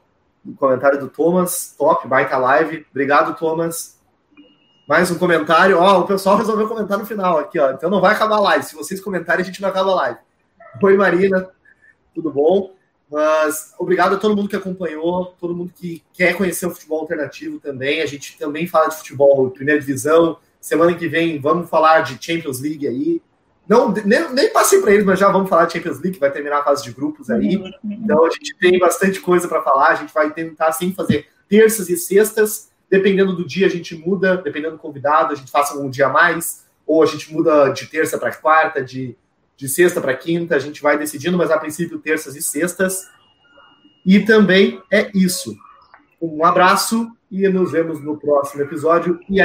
um comentário do Thomas, top, baita live. Obrigado, Thomas. Mais um comentário. Ó, o pessoal resolveu comentar no final aqui, ó. Então não vai acabar a live. Se vocês comentarem, a gente não acaba a live. Oi, Marina. Tudo bom? Mas obrigado a todo mundo que acompanhou, todo mundo que quer conhecer o futebol alternativo também. A gente também fala de futebol primeira divisão. Semana que vem vamos falar de Champions League aí. Não, nem, nem passei para eles, mas já vamos falar de Champions League, vai terminar a fase de grupos aí. Então a gente tem bastante coisa para falar. A gente vai tentar sim fazer terças e sextas. Dependendo do dia, a gente muda, dependendo do convidado, a gente faça um dia a mais, ou a gente muda de terça para quarta, de de sexta para quinta, a gente vai decidindo, mas a princípio terças e sextas. E também é isso. Um abraço e nos vemos no próximo episódio. E